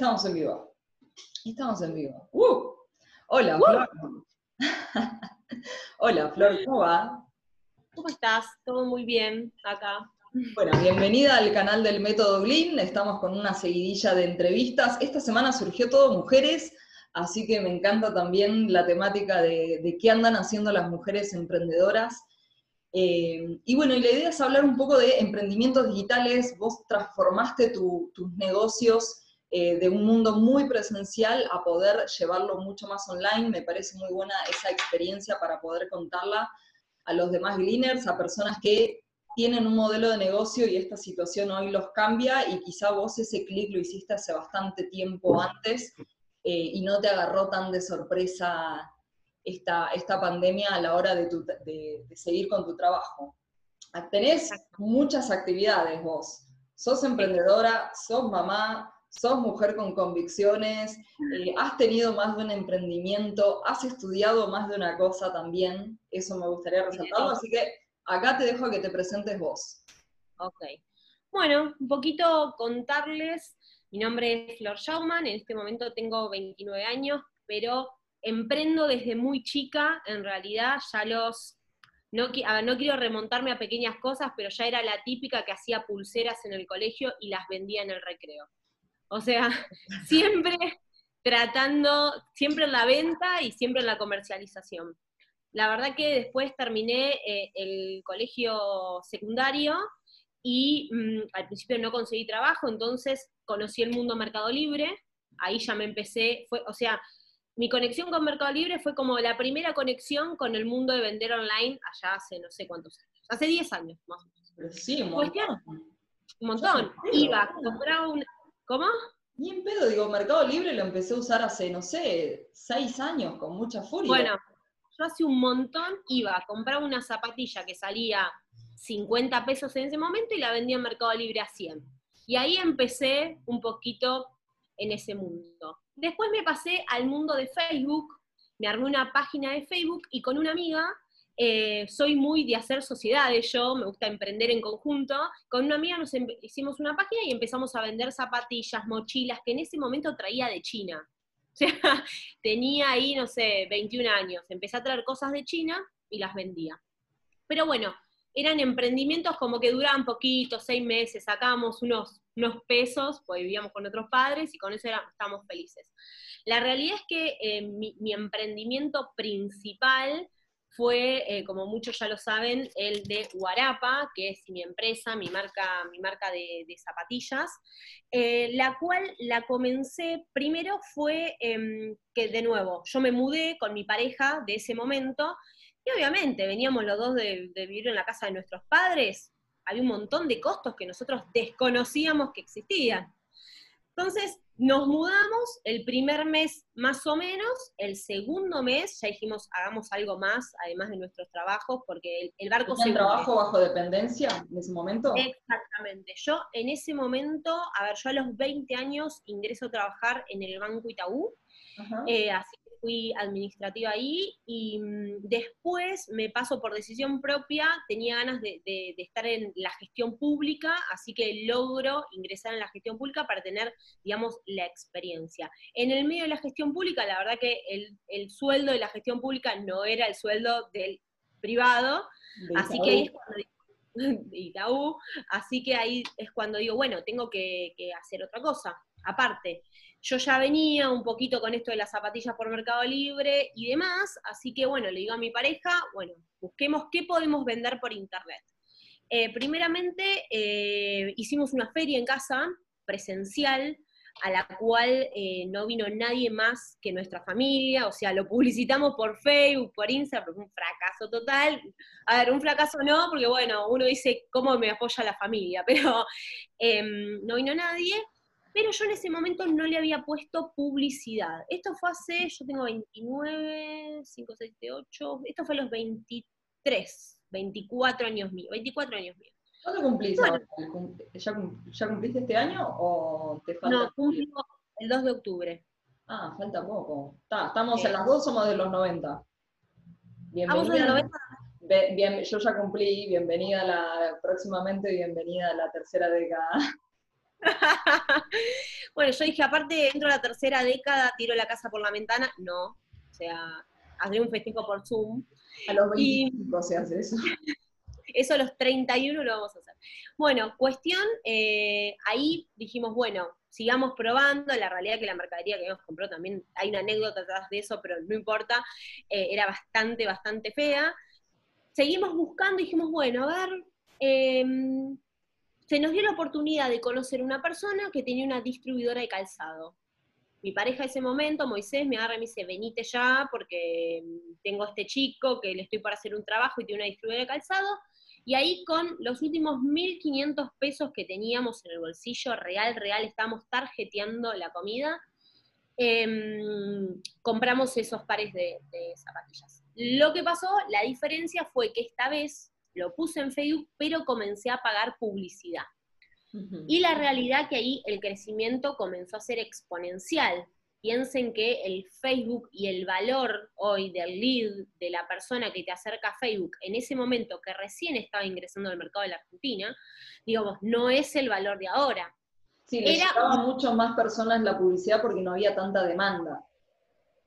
Estamos en vivo. Estamos en vivo. ¡Uh! Hola, Flor. Hola, Flor, ¿cómo va? ¿Cómo estás? Todo muy bien acá. Bueno, bienvenida al canal del Método Glyn. Estamos con una seguidilla de entrevistas. Esta semana surgió todo mujeres, así que me encanta también la temática de, qué andan haciendo las mujeres emprendedoras. Eh, y bueno, y la idea es hablar un poco de emprendimientos digitales. Vos transformaste tus negocios eh, de un mundo muy presencial a poder llevarlo mucho más online. Me parece muy buena esa experiencia para poder contarla a los demás gleaners, a personas que tienen un modelo de negocio y esta situación hoy los cambia y quizá vos ese clic lo hiciste hace bastante tiempo antes eh, y no te agarró tan de sorpresa esta, esta pandemia a la hora de, de seguir con tu trabajo. Tenés muchas actividades vos. Sos emprendedora, sos mamá, sos mujer con convicciones, eh, has tenido más de un emprendimiento, has estudiado más de una cosa también, eso me gustaría resaltarlo, así que acá te dejo a que te presentes vos. Ok. Bueno, un poquito contarles, mi nombre es Flor Schaumann, en este momento tengo 29 años, pero emprendo desde muy chica, en realidad ya los no, no, quiero remontarme a pequeñas cosas, pero ya era la típica que hacía pulseras en el colegio y las vendía en el recreo. O sea, siempre tratando, siempre en la venta y siempre en la comercialización. La verdad que después terminé eh, el colegio secundario y mm, al principio no conseguí trabajo, entonces conocí el mundo Mercado Libre, ahí ya me empecé, fue, o sea, mi conexión con Mercado Libre fue como la primera conexión con el mundo de vender online allá hace no sé cuántos años, hace 10 años más o menos. sí, un montón. Un montón. Iba, compraba un, ¿Cómo? Ni en pedo, digo, Mercado Libre lo empecé a usar hace, no sé, seis años, con mucha furia. Bueno, yo hace un montón iba a comprar una zapatilla que salía 50 pesos en ese momento y la vendía en Mercado Libre a 100. Y ahí empecé un poquito en ese mundo. Después me pasé al mundo de Facebook, me armé una página de Facebook y con una amiga eh, soy muy de hacer sociedades, yo me gusta emprender en conjunto. Con una amiga nos hicimos una página y empezamos a vender zapatillas, mochilas, que en ese momento traía de China. O sea, tenía ahí, no sé, 21 años. Empecé a traer cosas de China y las vendía. Pero bueno, eran emprendimientos como que duraban poquito, seis meses, sacábamos unos, unos pesos, pues vivíamos con otros padres y con eso estábamos felices. La realidad es que eh, mi emprendimiento principal fue, eh, como muchos ya lo saben, el de Guarapa, que es mi empresa, mi marca, mi marca de, zapatillas, eh, la cual la comencé, primero fue em, que de nuevo, yo me mudé con mi pareja de ese momento, y obviamente veníamos los dos de, de vivir en la casa de nuestros padres, había un montón de costos que nosotros desconocíamos que existían. Entonces, nos mudamos el primer mes más o menos, el segundo mes ya dijimos hagamos algo más, además de nuestros trabajos, porque el, barco se... trabajo bajo dependencia en ese momento? Exactamente. Yo en ese momento, a ver, yo a los 20 años ingreso a trabajar en el Banco Itaú, eh, así fui administrativa ahí y mm, después me paso por decisión propia, tenía ganas de, estar en la gestión pública, así que logro ingresar en la gestión pública para tener, digamos, la experiencia. En el medio de la gestión pública, la verdad que el, sueldo de la gestión pública no era el sueldo del privado, así que ahí es cuando así que ahí es cuando digo, bueno, tengo que hacer otra cosa. Aparte, yo ya venía un poquito con esto de las zapatillas por Mercado Libre y demás, así que bueno, le digo a mi pareja, bueno, busquemos qué podemos vender por internet. Eh, primeramente, eh, hicimos una feria en casa, presencial, a la cual eh, no vino nadie más que nuestra familia, o sea, lo publicitamos por Facebook, por Instagram, un fracaso total. A ver, un fracaso no, porque bueno, uno dice cómo me apoya la familia, pero em, no vino nadie pero yo en ese momento no le había puesto publicidad. Esto fue hace, yo tengo 29, 5, 6, 8, esto fue a los 23, 24 años míos, 24 años míos. ¿Cuándo cumplís? ¿Ya, cumpliste este año o te falta? No, cumplo el 2 de octubre. Ah, falta poco. estamos en las dos, somos de los 90. Bienvenida. de los 90. Bien, yo ya cumplí, bienvenida a la, próximamente bienvenida a la tercera década. Bueno, yo dije, aparte, entro a la tercera década, tiro la casa por la ventana. No, o sea, haré un festejo por Zoom. A los 25 se hace eso. Eso a los 31 lo vamos a hacer. Bueno, cuestión, eh, ahí dijimos, bueno, sigamos probando, la realidad que la mercadería que nos compró también, hay una anécdota detrás de eso, pero no importa, eh, era bastante, bastante fea. Seguimos buscando y dijimos, bueno, a ver, em, se nos dio la oportunidad de conocer una persona que tenía una distribuidora de calzado. Mi pareja ese momento, Moisés, me agarra y me dice, venite ya porque tengo a este chico que le estoy para hacer un trabajo y tiene una distribuidora de calzado. Y ahí con los últimos 1.500 pesos que teníamos en el bolsillo, real, real, estábamos tarjeteando la comida, em, compramos esos pares de zapatillas. Lo que pasó, la diferencia fue que esta vez lo puse en Facebook, pero comencé a pagar publicidad. Y la realidad que ahí el crecimiento comenzó a ser exponencial. Piensen que el Facebook y el valor hoy del lead de la persona que te acerca a Facebook en ese momento que recién estaba ingresando al mercado de la Argentina, digamos, no es el valor de ahora. Sí, le Era... mucho más personas la publicidad porque no había tanta demanda.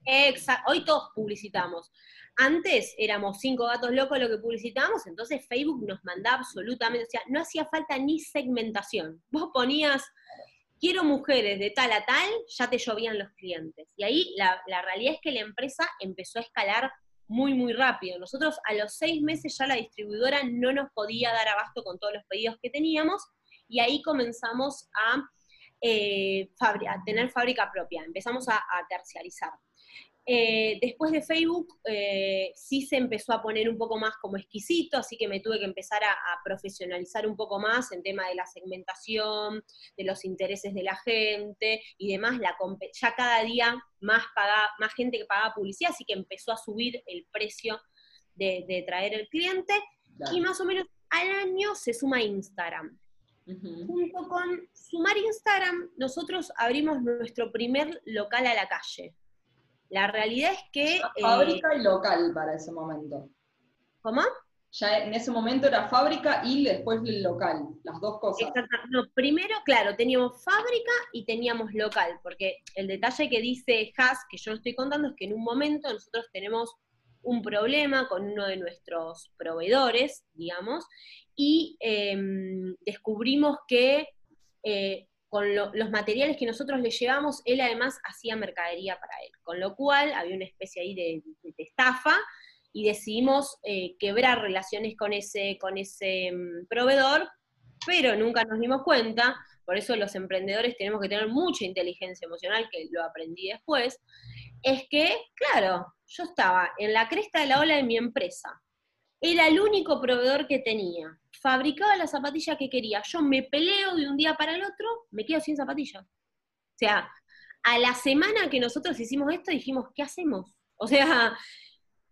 Exacto, hoy todos publicitamos. Antes éramos cinco gatos locos lo que publicitábamos, entonces Facebook nos mandaba absolutamente, o sea, no hacía falta ni segmentación. Vos ponías, quiero mujeres de tal a tal, ya te llovían los clientes. Y ahí la, la realidad es que la empresa empezó a escalar muy, muy rápido. Nosotros a los seis meses ya la distribuidora no nos podía dar abasto con todos los pedidos que teníamos y ahí comenzamos a, eh, tener fábrica propia, empezamos a terciarizar. Eh, después de Facebook eh, sí se empezó a poner un poco más como exquisito, así que me tuve que empezar a, profesionalizar un poco más en tema de la segmentación, de los intereses de la gente y demás. La, ya cada día más, más gente que pagaba publicidad, así que empezó a subir el precio de, traer el cliente. Y más o menos al año se suma Instagram. Junto con sumar Instagram, nosotros abrimos nuestro primer local a la calle. La realidad es que... Fábrica eh, y local para ese momento. ¿Cómo? Ya en ese momento era fábrica y después el local, las dos cosas. No, primero, claro, teníamos fábrica y teníamos local, porque el detalle que dice Haas, que yo estoy contando, es que en un momento nosotros tenemos un problema con uno de nuestros proveedores, digamos, y em, descubrimos que eh, con los materiales que nosotros le llevamos, él además hacía mercadería para él, con lo cual había una especie ahí de, estafa y decidimos eh, quebrar relaciones con ese, con ese mm, proveedor, pero nunca nos dimos cuenta, por eso los emprendedores tenemos que tener mucha inteligencia emocional, que lo aprendí después, es que, claro, yo estaba en la cresta de la ola de mi empresa, era el único proveedor que tenía, fabricaba la zapatilla que quería. Yo me peleo de un día para el otro, me quedo sin zapatillas. O sea, a la semana que nosotros hicimos esto dijimos, ¿qué hacemos? O sea,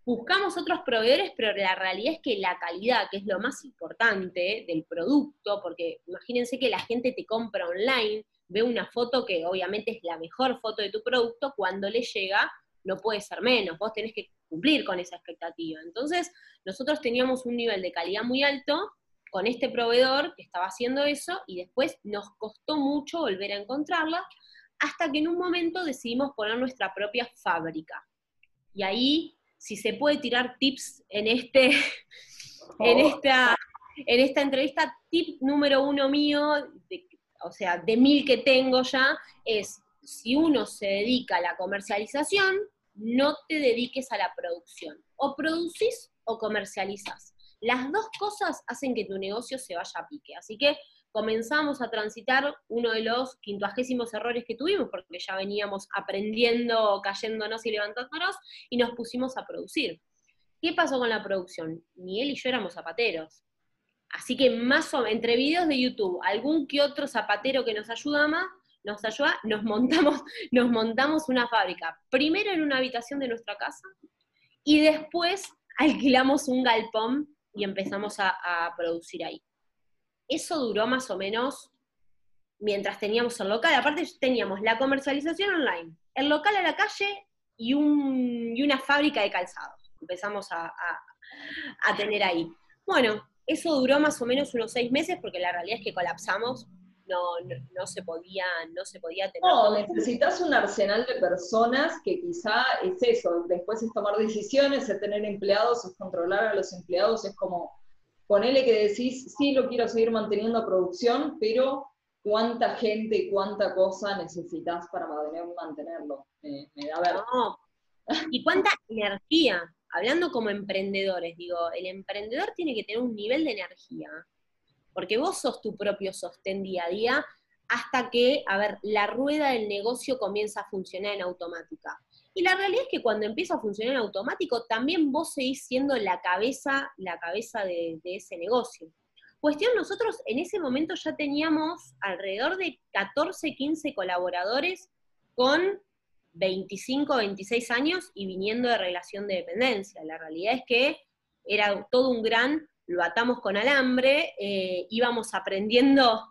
buscamos otros proveedores, pero la realidad es que la calidad, que es lo más importante del producto, porque imagínense que la gente te compra online, ve una foto que obviamente es la mejor foto de tu producto, cuando le llega no puede ser menos, vos tenés que cumplir con esa expectativa. Entonces, nosotros teníamos un nivel de calidad muy alto, con este proveedor que estaba haciendo eso y después nos costó mucho volver a encontrarla hasta que en un momento decidimos poner nuestra propia fábrica. Y ahí, si se puede tirar tips en, este, en, esta, en esta entrevista, tip número uno mío, o sea, de mil que tengo ya, es si uno se dedica a la comercialización, no te dediques a la producción. O producís o comercializas. Las dos cosas hacen que tu negocio se vaya a pique. Así que comenzamos a transitar uno de los quintuagésimos errores que tuvimos, porque ya veníamos aprendiendo, cayéndonos y levantándonos, y nos pusimos a producir. ¿Qué pasó con la producción? Ni él y yo éramos zapateros. Así que más o entre videos de YouTube, algún que otro zapatero que nos ayuda más, nos ayuda, nos montamos, nos montamos una fábrica. Primero en una habitación de nuestra casa y después alquilamos un galpón y empezamos a, producir ahí. Eso duró más o menos mientras teníamos el local. Aparte teníamos la comercialización online, el local a la calle y, una fábrica de calzados. Empezamos a, tener ahí. Bueno, eso duró más o menos unos seis meses porque la realidad es que colapsamos, no, se podía, no se podía tener. No, necesitas un arsenal de personas que quizá es eso, después es tomar decisiones, es tener empleados, es controlar a los empleados, es como ponele que decís, sí lo quiero seguir manteniendo a producción, pero cuánta gente y cuánta cosa necesitas para mantenerlo. me da ver. Y cuánta energía, hablando como emprendedores, digo, el emprendedor tiene que tener un nivel de energía, porque vos sos tu propio sostén día a día hasta que, a ver, la rueda del negocio comienza a funcionar en automática. Y la realidad es que cuando empieza a funcionar en automático, también vos seguís siendo la cabeza, la cabeza de, de ese negocio. Cuestión, nosotros en ese momento ya teníamos alrededor de 14, 15 colaboradores con 25, 26 años y viniendo de relación de dependencia. La realidad es que era todo un gran, lo atamos con alambre, eh, íbamos aprendiendo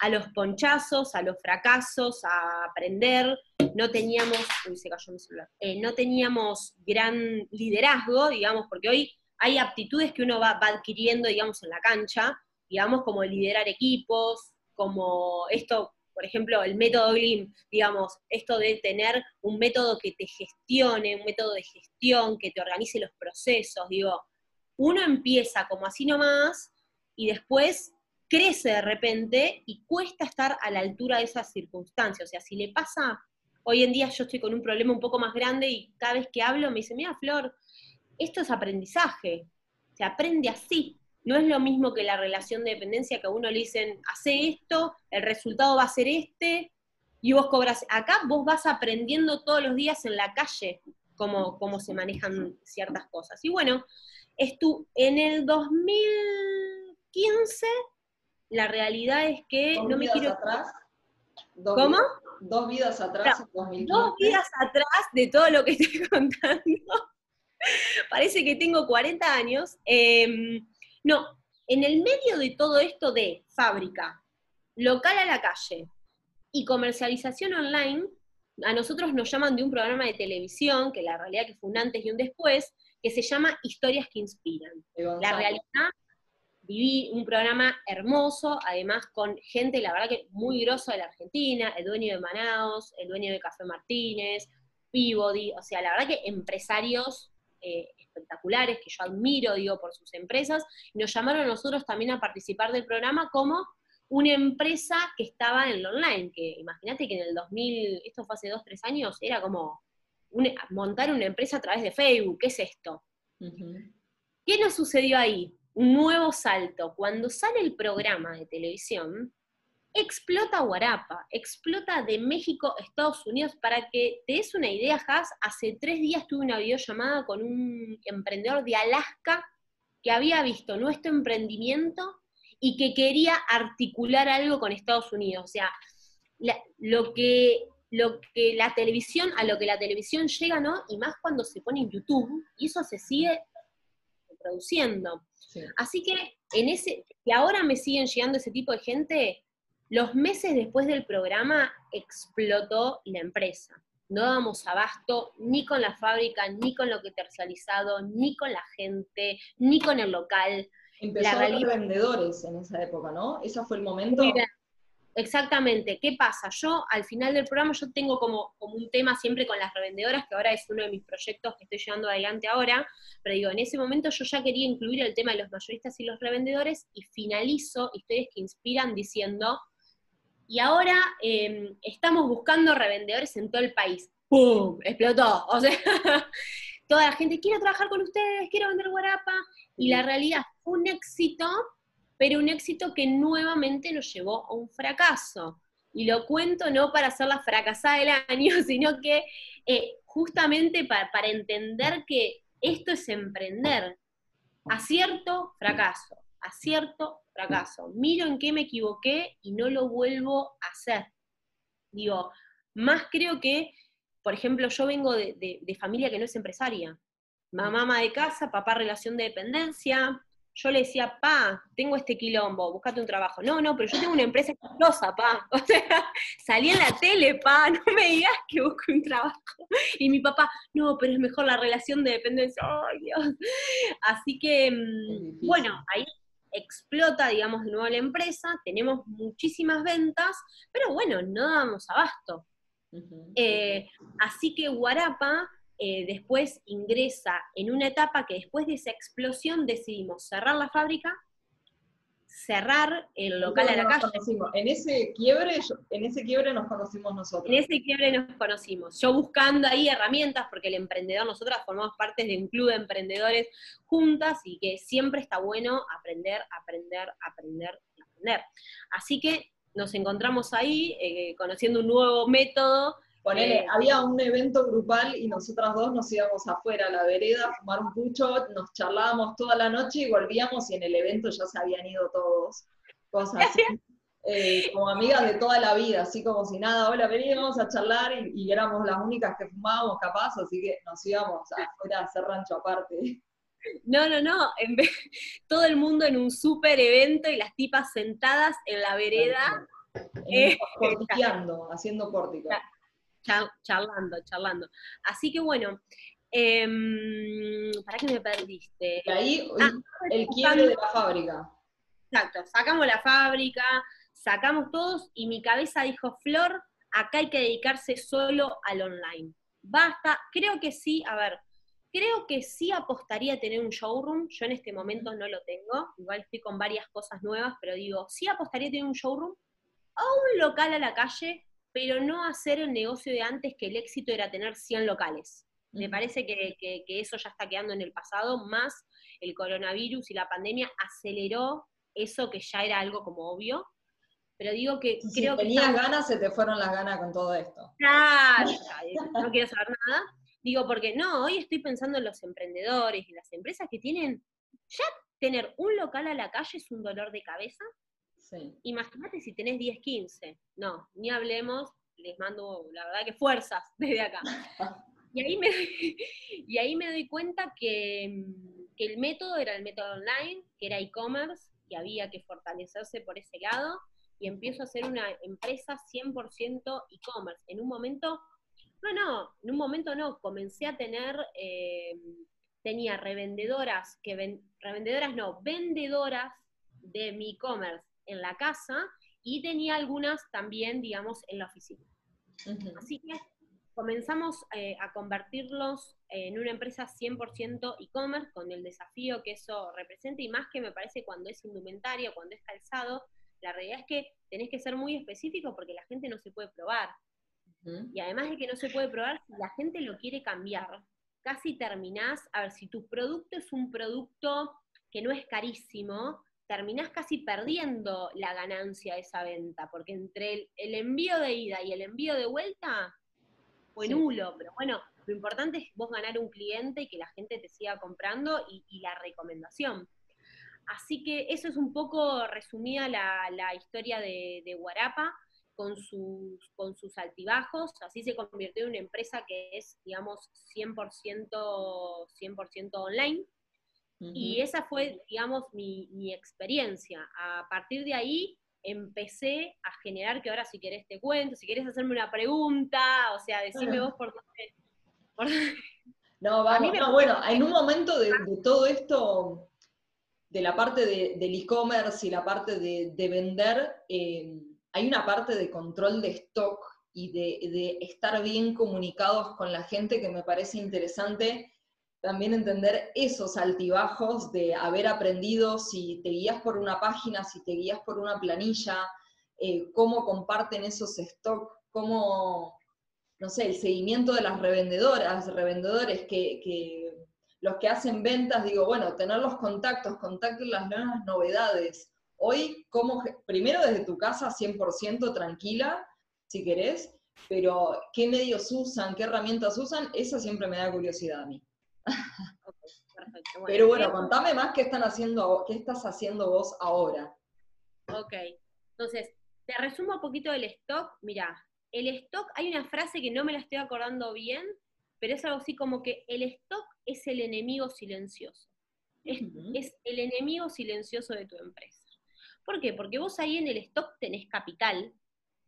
a los ponchazos, a los fracasos, a aprender, no teníamos, uy, se cayó mi celular, eh, no teníamos gran liderazgo, digamos, porque hoy hay aptitudes que uno va, va adquiriendo, digamos, en la cancha, digamos, como liderar equipos, como esto por ejemplo, el método GLIM, digamos, esto de tener un método que te gestione, un método de gestión, que te organice los procesos, digo, uno empieza como así nomás y después crece de repente y cuesta estar a la altura de esas circunstancias. O sea, si le pasa, hoy en día yo estoy con un problema un poco más grande y cada vez que hablo me dice, mira, Flor, esto es aprendizaje, se aprende así, no es lo mismo que la relación de dependencia que a uno le dicen, hace esto, el resultado va a ser este, y vos cobras. Acá vos vas aprendiendo todos los días en la calle cómo, cómo se manejan ciertas cosas. Y bueno, estu en el 2015, la realidad es que no me quiero. Atrás, ¿Cómo? dos vidas atrás, Dos vidas atrás de todo lo que estoy contando. Parece que tengo 40 años. Eh, no, en el medio de todo esto de fábrica, local a la calle y comercialización online, a nosotros nos llaman de un programa de televisión, que la realidad que fue un antes y un después, que se llama Historias que Inspiran. La realidad, viví un programa hermoso, además con gente, la verdad que muy grosa de la Argentina, el dueño de Manaos, el dueño de Café Martínez, Peabody, o sea, la verdad que empresarios eh, espectaculares, que yo admiro, digo, por sus empresas, nos llamaron a nosotros también a participar del programa como una empresa que estaba en lo online, que imagínate que en el 2000, esto fue hace dos, tres años, era como montar una empresa a través de Facebook, ¿qué es esto? ¿Qué nos sucedió ahí? Un nuevo salto. Cuando sale el programa de televisión, explota Guarapa, explota de México a Estados Unidos. Para que te des una idea, Has, hace tres días tuve una videollamada con un emprendedor de Alaska que había visto nuestro emprendimiento y que quería articular algo con Estados Unidos. O sea, lo, que, lo que la televisión, a lo que la televisión llega, ¿no? Y más cuando se pone en YouTube, y eso se sigue produciendo. Así que en ese, y ahora me siguen llegando ese tipo de gente, los meses después del programa explotó la empresa. No dábamos abasto ni con la fábrica, ni con lo que tercializado, ni con la gente, ni con el local. Empezó a haber vendedores en esa época, ¿no? ¿Ese fue el momento? Exactamente. ¿Qué pasa? Yo al final del programa yo tengo como, como un tema siempre con las revendedoras, que ahora es uno de mis proyectos que estoy llevando adelante ahora, pero digo, en ese momento yo ya quería incluir el tema de los mayoristas y los revendedores y finalizo historias que inspiran diciendo, y ahora em, estamos buscando revendedores en todo el país. ¡Pum! Explotó. O sea, toda la gente, quiero trabajar con ustedes, quiero vender guarapa. Y la realidad fue un éxito, pero un éxito que nuevamente nos llevó a un fracaso. Y lo cuento no para ser la fracasada del año, sino que eh, justamente para, entender que esto es emprender. Acierto, fracaso. Acierto, fracaso. Miro en qué me equivoqué y no lo vuelvo a hacer. Digo, más creo que, por ejemplo, yo vengo de, familia que no es empresaria. Mamá de casa, papá relación de dependencia. Yo le decía, pa, tengo este quilombo, buscate un trabajo. No, no, pero yo tengo una empresa exitosa, pa. O sea, salí en la tele, pa, no me digas que busco un trabajo. Y mi papá, no, pero es mejor la relación de dependencia. Ay, Dios. Así que, mm, bueno, ahí explota, digamos, de nuevo la empresa, tenemos muchísimas ventas, pero bueno, no damos abasto. Eh, así que Guarapa eh, después ingresa en una etapa que después de esa explosión decidimos cerrar la fábrica, cerrar el local a la calle. En ese quiebre, en ese quiebre nos conocimos nosotros. En ese quiebre nos conocimos. Yo buscando ahí herramientas, porque el emprendedor, nosotras formamos parte de un club de emprendedores juntas y que siempre está bueno aprender, aprender, aprender aprender. Así que nos encontramos ahí eh, conociendo un nuevo método Ponele, eh, había un evento grupal y nosotras dos nos íbamos afuera a la vereda a fumar un pucho, nos charlábamos toda la noche y volvíamos y en el evento ya se habían ido todos. Cosas así. Eh, como amigas de toda la vida, así como si nada, hola, veníamos a charlar y, éramos las únicas que fumábamos capaz, así que nos íbamos afuera a hacer rancho aparte. No, no, no, en vez, todo el mundo en un súper evento y las tipas sentadas en la vereda. Eh, haciendo pórtico charlando, charlando. Así que bueno, em, ¿para qué me perdiste? ahí ah, el quiebre de la fábrica. Exacto, sacamos la fábrica, sacamos todos y mi cabeza dijo, Flor, acá hay que dedicarse solo al online. Basta, creo que sí, a ver, creo que sí apostaría a tener un showroom, yo en este momento no lo tengo, igual estoy con varias cosas nuevas, pero digo, sí apostaría a tener un showroom o un local a la calle pero no hacer el negocio de antes que el éxito era tener 100 locales. Me parece que, eso ya está quedando en el pasado, más el coronavirus y la pandemia aceleró eso que ya era algo como obvio. Pero digo que si creo tenías ganas, se te fueron las ganas con todo esto. Claro, no quiero saber nada. Digo, porque no, hoy estoy pensando en los emprendedores y las empresas que tienen, ya tener un local a la calle es un dolor de cabeza, Imagínate si tenés 10, 15. No, ni hablemos, les mando, la verdad que fuerzas desde acá. Y ahí me, y ahí me doy cuenta que, que el método era el método online, que era e-commerce, que había que fortalecerse por ese lado, y empiezo a hacer una empresa 100% e-commerce. En un momento, no, no, en un momento no, comencé a tener, eh, tenía revendedoras, que ven, revendedoras no, vendedoras de mi e-commerce en la casa y tenía algunas también, digamos, en la oficina. Así que comenzamos eh, a convertirlos en una empresa 100% e-commerce con el desafío que eso representa y más que me parece cuando es indumentaria, cuando es calzado, la realidad es que tenés que ser muy específico porque la gente no se puede probar. Y además de que no se puede probar, si la gente lo quiere cambiar, casi terminás, a ver, si tu producto es un producto que no es carísimo, terminás casi perdiendo la ganancia de esa venta, porque entre el, envío de ida y el envío de vuelta fue nulo, pero bueno, lo importante es vos ganar un cliente y que la gente te siga comprando y, la recomendación. Así que eso es un poco resumida la, historia de, Guarapa con sus, con sus altibajos. Así se convirtió en una empresa que es, digamos, 100%, 100 online. Y esa fue, digamos, mi, experiencia. A partir de ahí empecé a generar, que ahora si querés te cuento, si querés hacerme una pregunta, o sea, decime vos por dónde... No, vamos, no, bueno, en un momento de, todo esto, de la parte del e-commerce y la parte de, vender, eh, hay una parte de control de stock y de, de, estar bien comunicados con la gente que me parece interesante también entender esos altibajos de haber aprendido si te guías por una página, si te guías por una planilla, eh, cómo comparten esos stocks, cómo, no sé, el seguimiento de las revendedoras, revendedores que, los que hacen ventas, digo, bueno, tener los contactos, contactos las nuevas novedades. Hoy, como, primero desde tu casa 100% tranquila, si querés, pero qué medios usan, qué herramientas usan, esa siempre me da curiosidad a mí. Pero bueno, contame más qué están haciendo, qué estás haciendo vos ahora. Ok, entonces, te resumo un poquito del stock. Mira, el stock, hay una frase que no me la estoy acordando bien, pero es algo así como que el stock es el enemigo silencioso. Es, el enemigo silencioso de tu empresa. ¿Por qué? Porque vos ahí en el stock tenés capital.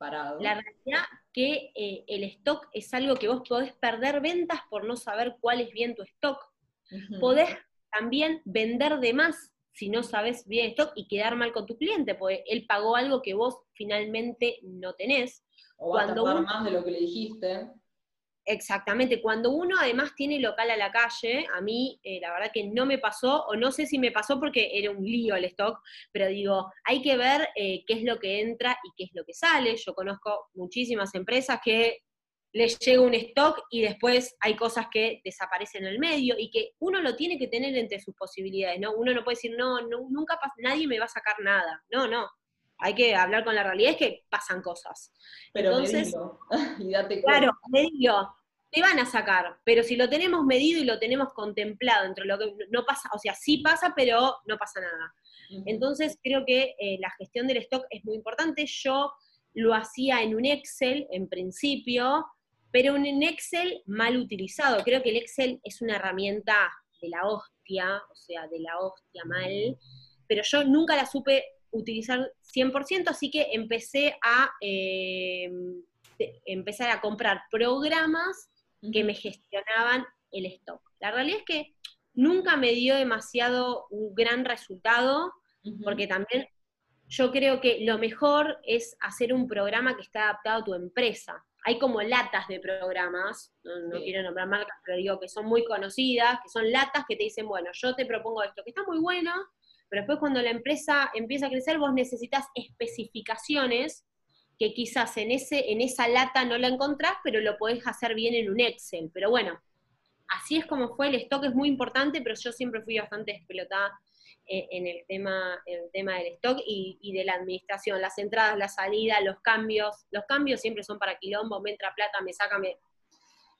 Parado. La realidad que eh, el stock es algo que vos podés perder ventas por no saber cuál es bien tu stock. Podés también vender de más si no sabes bien stock y quedar mal con tu cliente, porque él pagó algo que vos finalmente no tenés. O va a más de lo que le dijiste. Exactamente, cuando uno además tiene local a la calle, a mí eh, la verdad que no me pasó, o no sé si me pasó porque era un lío el stock, pero digo, hay que ver eh, qué es lo que entra y qué es lo que sale. Yo conozco muchísimas empresas que les llega un stock y después hay cosas que desaparecen en el medio y que uno lo tiene que tener entre sus posibilidades, ¿no? Uno no puede decir, no, nunca pasa, nadie me va a sacar nada. No, no. Hay que hablar con la realidad, es que pasan cosas. Pero Entonces, y date cuenta. Claro, medido, te van a sacar, pero si lo tenemos medido y lo tenemos contemplado entre lo que no pasa, o sea, sí pasa, pero no pasa nada. Entonces creo que eh, la gestión del stock es muy importante. Yo lo hacía en un Excel en principio, pero en Excel mal utilizado. Creo que el Excel es una herramienta de la hostia, o sea, de la hostia mal, pero yo nunca la supe utilizar 100%, así que empecé a eh, empezar a comprar programas que me gestionaban el stock. La realidad es que nunca me dio demasiado un gran resultado, porque también yo creo que lo mejor es hacer un programa que esté adaptado a tu empresa. Hay como latas de programas, no, quiero nombrar marcas, pero digo que son muy conocidas, que son latas que te dicen, bueno, yo te propongo esto, que está muy bueno, pero después cuando la empresa empieza a crecer, vos necesitas especificaciones que quizás en, ese, en esa lata no la encontrás, pero lo podés hacer bien en un Excel. Pero bueno, así es como fue, el stock es muy importante, pero yo siempre fui bastante explotada eh, en el tema, el tema del stock y, de la administración, las entradas, la salida, los cambios. Los cambios siempre son para quilombo, me entra plata, me saca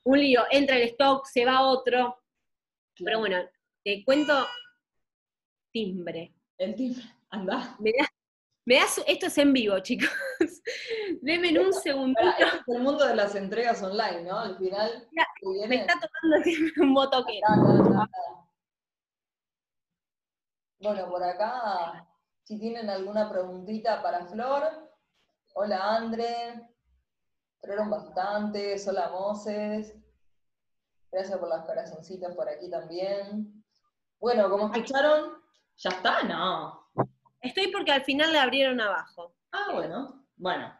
un lío, entra el stock, se va otro. Pero bueno, te cuento timbre. El timbre, anda. Me das, esto es en vivo, chicos. Denme un segundito. es el mundo de las entregas online, ¿no? Al final. Me está tocando un motoquero. Bueno, por acá, si tienen alguna preguntita para Flor. Hola, André. Fueron bastantes. Hola, Moses. Gracias por las corazoncitas por aquí también. Bueno, como escucharon, ¿ya está? No. Estoy porque al final le abrieron abajo. Ah, bueno. Bueno,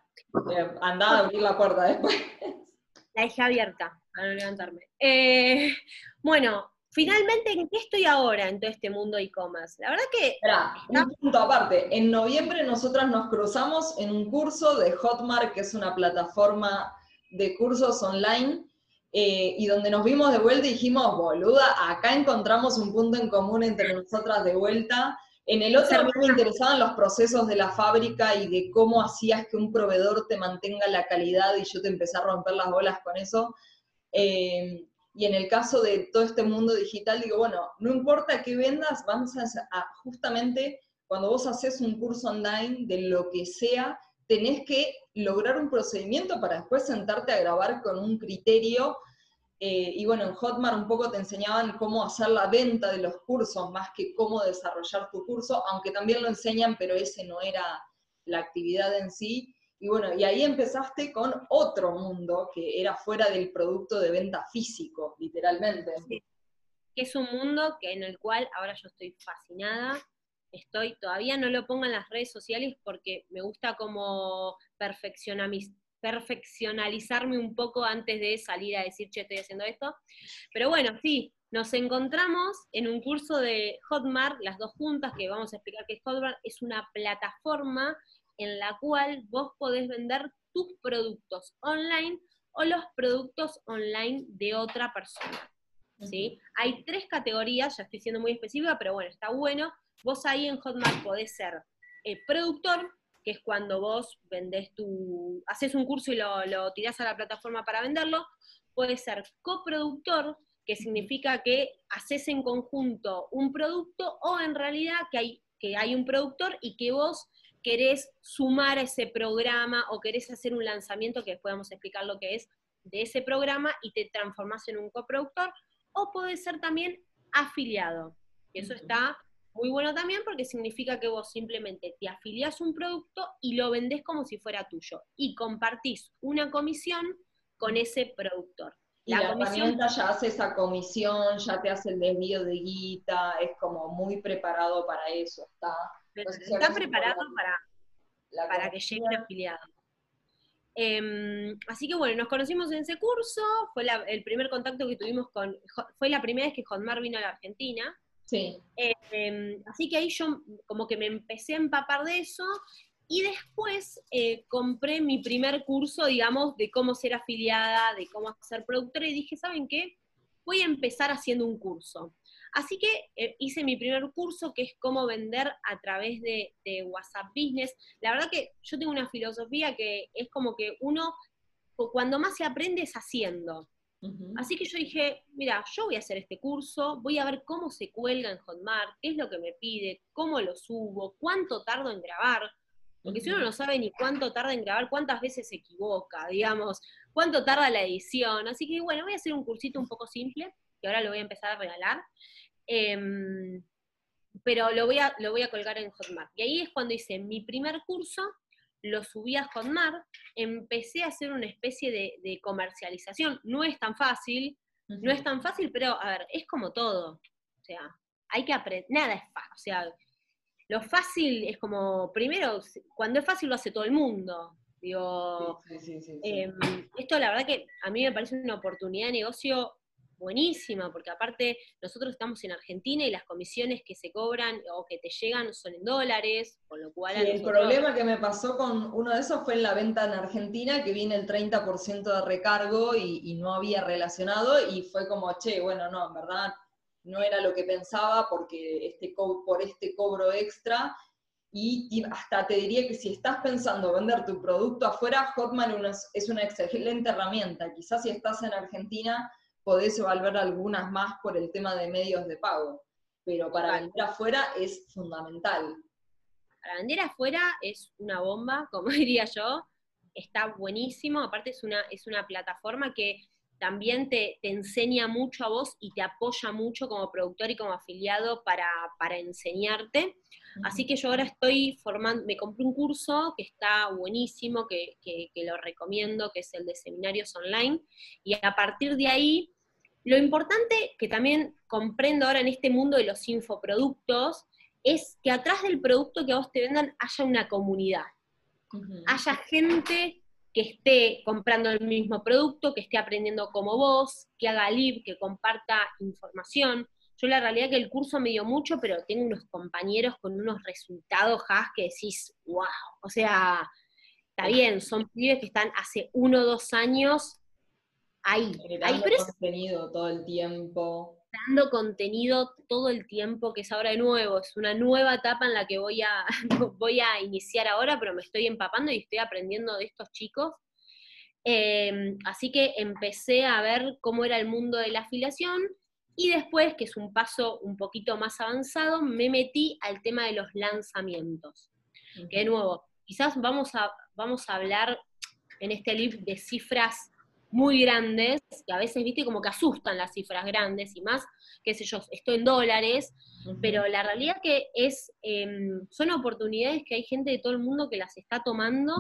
eh, andá a abrir la puerta después. La dejé abierta, para no levantarme. Eh, bueno, Finalmente, ¿en qué estoy ahora en todo este mundo e-commerce? La verdad que... Espera, un punto aparte. En noviembre nosotras nos cruzamos en un curso de Hotmart, que es una plataforma de cursos online, eh, y donde nos vimos de vuelta y dijimos, boluda, acá encontramos un punto en común entre nosotras de vuelta. En el otro me interesaban los procesos de la fábrica y de cómo hacías que un proveedor te mantenga la calidad y yo te empecé a romper las bolas con eso. Eh, y en el caso de todo este mundo digital, digo, bueno, no importa qué vendas, vamos a, justamente cuando vos haces un curso online de lo que sea, tenés que lograr un procedimiento para después sentarte a grabar con un criterio. Eh, y bueno, en Hotmart un poco te enseñaban cómo hacer la venta de los cursos más que cómo desarrollar tu curso, aunque también lo enseñan, pero ese no era la actividad en sí. Y bueno, y ahí empezaste con otro mundo que era fuera del producto de venta físico, literalmente. Sí. Es un mundo que en el cual ahora yo estoy fascinada. Estoy, todavía no lo pongo en las redes sociales porque me gusta como perfeccionalizarme un poco antes de salir a decir, che, estoy haciendo esto. Pero bueno, sí, nos encontramos en un curso de Hotmart, las dos juntas, que vamos a explicar qué es Hotmart, es una plataforma en la cual vos podés vender tus productos online o los productos online de otra persona. ¿Sí? Hay tres categorías, ya estoy siendo muy específica, pero bueno, está bueno. Vos ahí en Hotmart podés ser eh, productor, que es cuando vos vendés tu, haces un curso y lo, lo tirás a la plataforma para venderlo. Puede ser coproductor, que significa que haces en conjunto un producto o en realidad que hay, que hay un productor y que vos querés sumar a ese programa o querés hacer un lanzamiento, que después vamos a explicar lo que es, de ese programa y te transformás en un coproductor, o podés ser también afiliado. Y eso está muy bueno también porque significa que vos simplemente te afiliás un producto y lo vendés como si fuera tuyo y compartís una comisión con ese productor. Y la, herramienta ya hace esa comisión, ya te hace el desvío de guita, es como muy preparado para eso, está. está preparado para, para que llegue el afiliado. Em, así que bueno, nos conocimos en ese curso, fue el primer contacto que tuvimos con, fue la primera vez que Hotmar vino a la Argentina. Sí. Em, así que ahí yo como que me empecé a empapar de eso y después eh, compré mi primer curso, digamos, de cómo ser afiliada, de cómo ser productora, y dije, ¿saben qué? Voy a empezar haciendo un curso. Así que eh, hice mi primer curso, que es cómo vender a través de, WhatsApp Business. La verdad que yo tengo una filosofía que es como que uno, cuando más se aprende es haciendo. Así que yo dije, mira, yo voy a hacer este curso, voy a ver cómo se cuelga en Hotmart, qué es lo que me pide, cómo lo subo, cuánto tardo en grabar. Porque si uno no sabe ni cuánto tarda en grabar, cuántas veces se equivoca, digamos, cuánto tarda la edición. Así que bueno, voy a hacer un cursito un poco simple, que ahora lo voy a empezar a regalar. Em, pero lo voy, a, lo voy a colgar en Hotmart. Y ahí es cuando hice mi primer curso, lo subí a Hotmart, empecé a hacer una especie de, comercialización. No es tan fácil, no es tan fácil, pero a ver, es como todo. O sea, hay que aprender, nada es fácil. O sea, lo fácil es como, primero, cuando es fácil lo hace todo el mundo. Digo, em, esto la verdad que a mí me parece una oportunidad de negocio buenísima, porque aparte nosotros estamos en Argentina y las comisiones que se cobran o que te llegan son en dólares, con lo cual... El problema que me pasó con uno de esos fue en la venta en Argentina, que viene el 30% de recargo y, y, no había relacionado, y fue como, che, bueno, no, en verdad no era lo que pensaba porque este por este cobro extra. Y, hasta te diría que si estás pensando vender tu producto afuera, Hotman es una excelente herramienta. Quizás si estás en Argentina podés evaluar algunas más por el tema de medios de pago, pero para vender afuera es fundamental. Para vender afuera es una bomba, como diría yo, está buenísimo, aparte es una, es una plataforma que también te, enseña mucho a vos y te apoya mucho como productor y como afiliado para, enseñarte. Así que yo ahora estoy formando, me compré un curso que está buenísimo, que, lo recomiendo, que es el de seminarios online, y a partir de ahí, lo importante que también comprendo ahora en este mundo de los infoproductos, es que atrás del producto que a vos te vendan haya una comunidad, haya gente que esté comprando el mismo producto, que esté aprendiendo como vos, que haga live, que comparta información. Yo la realidad que el curso me dio mucho, pero tengo unos compañeros con unos resultados que decís, wow, o sea, está bien, son pibes que están hace uno o dos años ahí. ahí pero contenido todo el tiempo dando contenido todo el tiempo, que es ahora de nuevo, es una nueva etapa en la que voy a, voy a iniciar ahora, pero me estoy empapando y estoy aprendiendo de estos chicos. Em, así que empecé a ver cómo era el mundo de la afiliación y después, que es un paso un poquito más avanzado, me metí al tema de los lanzamientos. Que de nuevo, quizás vamos a, vamos a hablar en este libro de cifras muy grandes, que a veces, viste, como que asustan las cifras grandes y más, qué sé yo, esto en dólares, pero la realidad que es, em, son oportunidades que hay gente de todo el mundo que las está tomando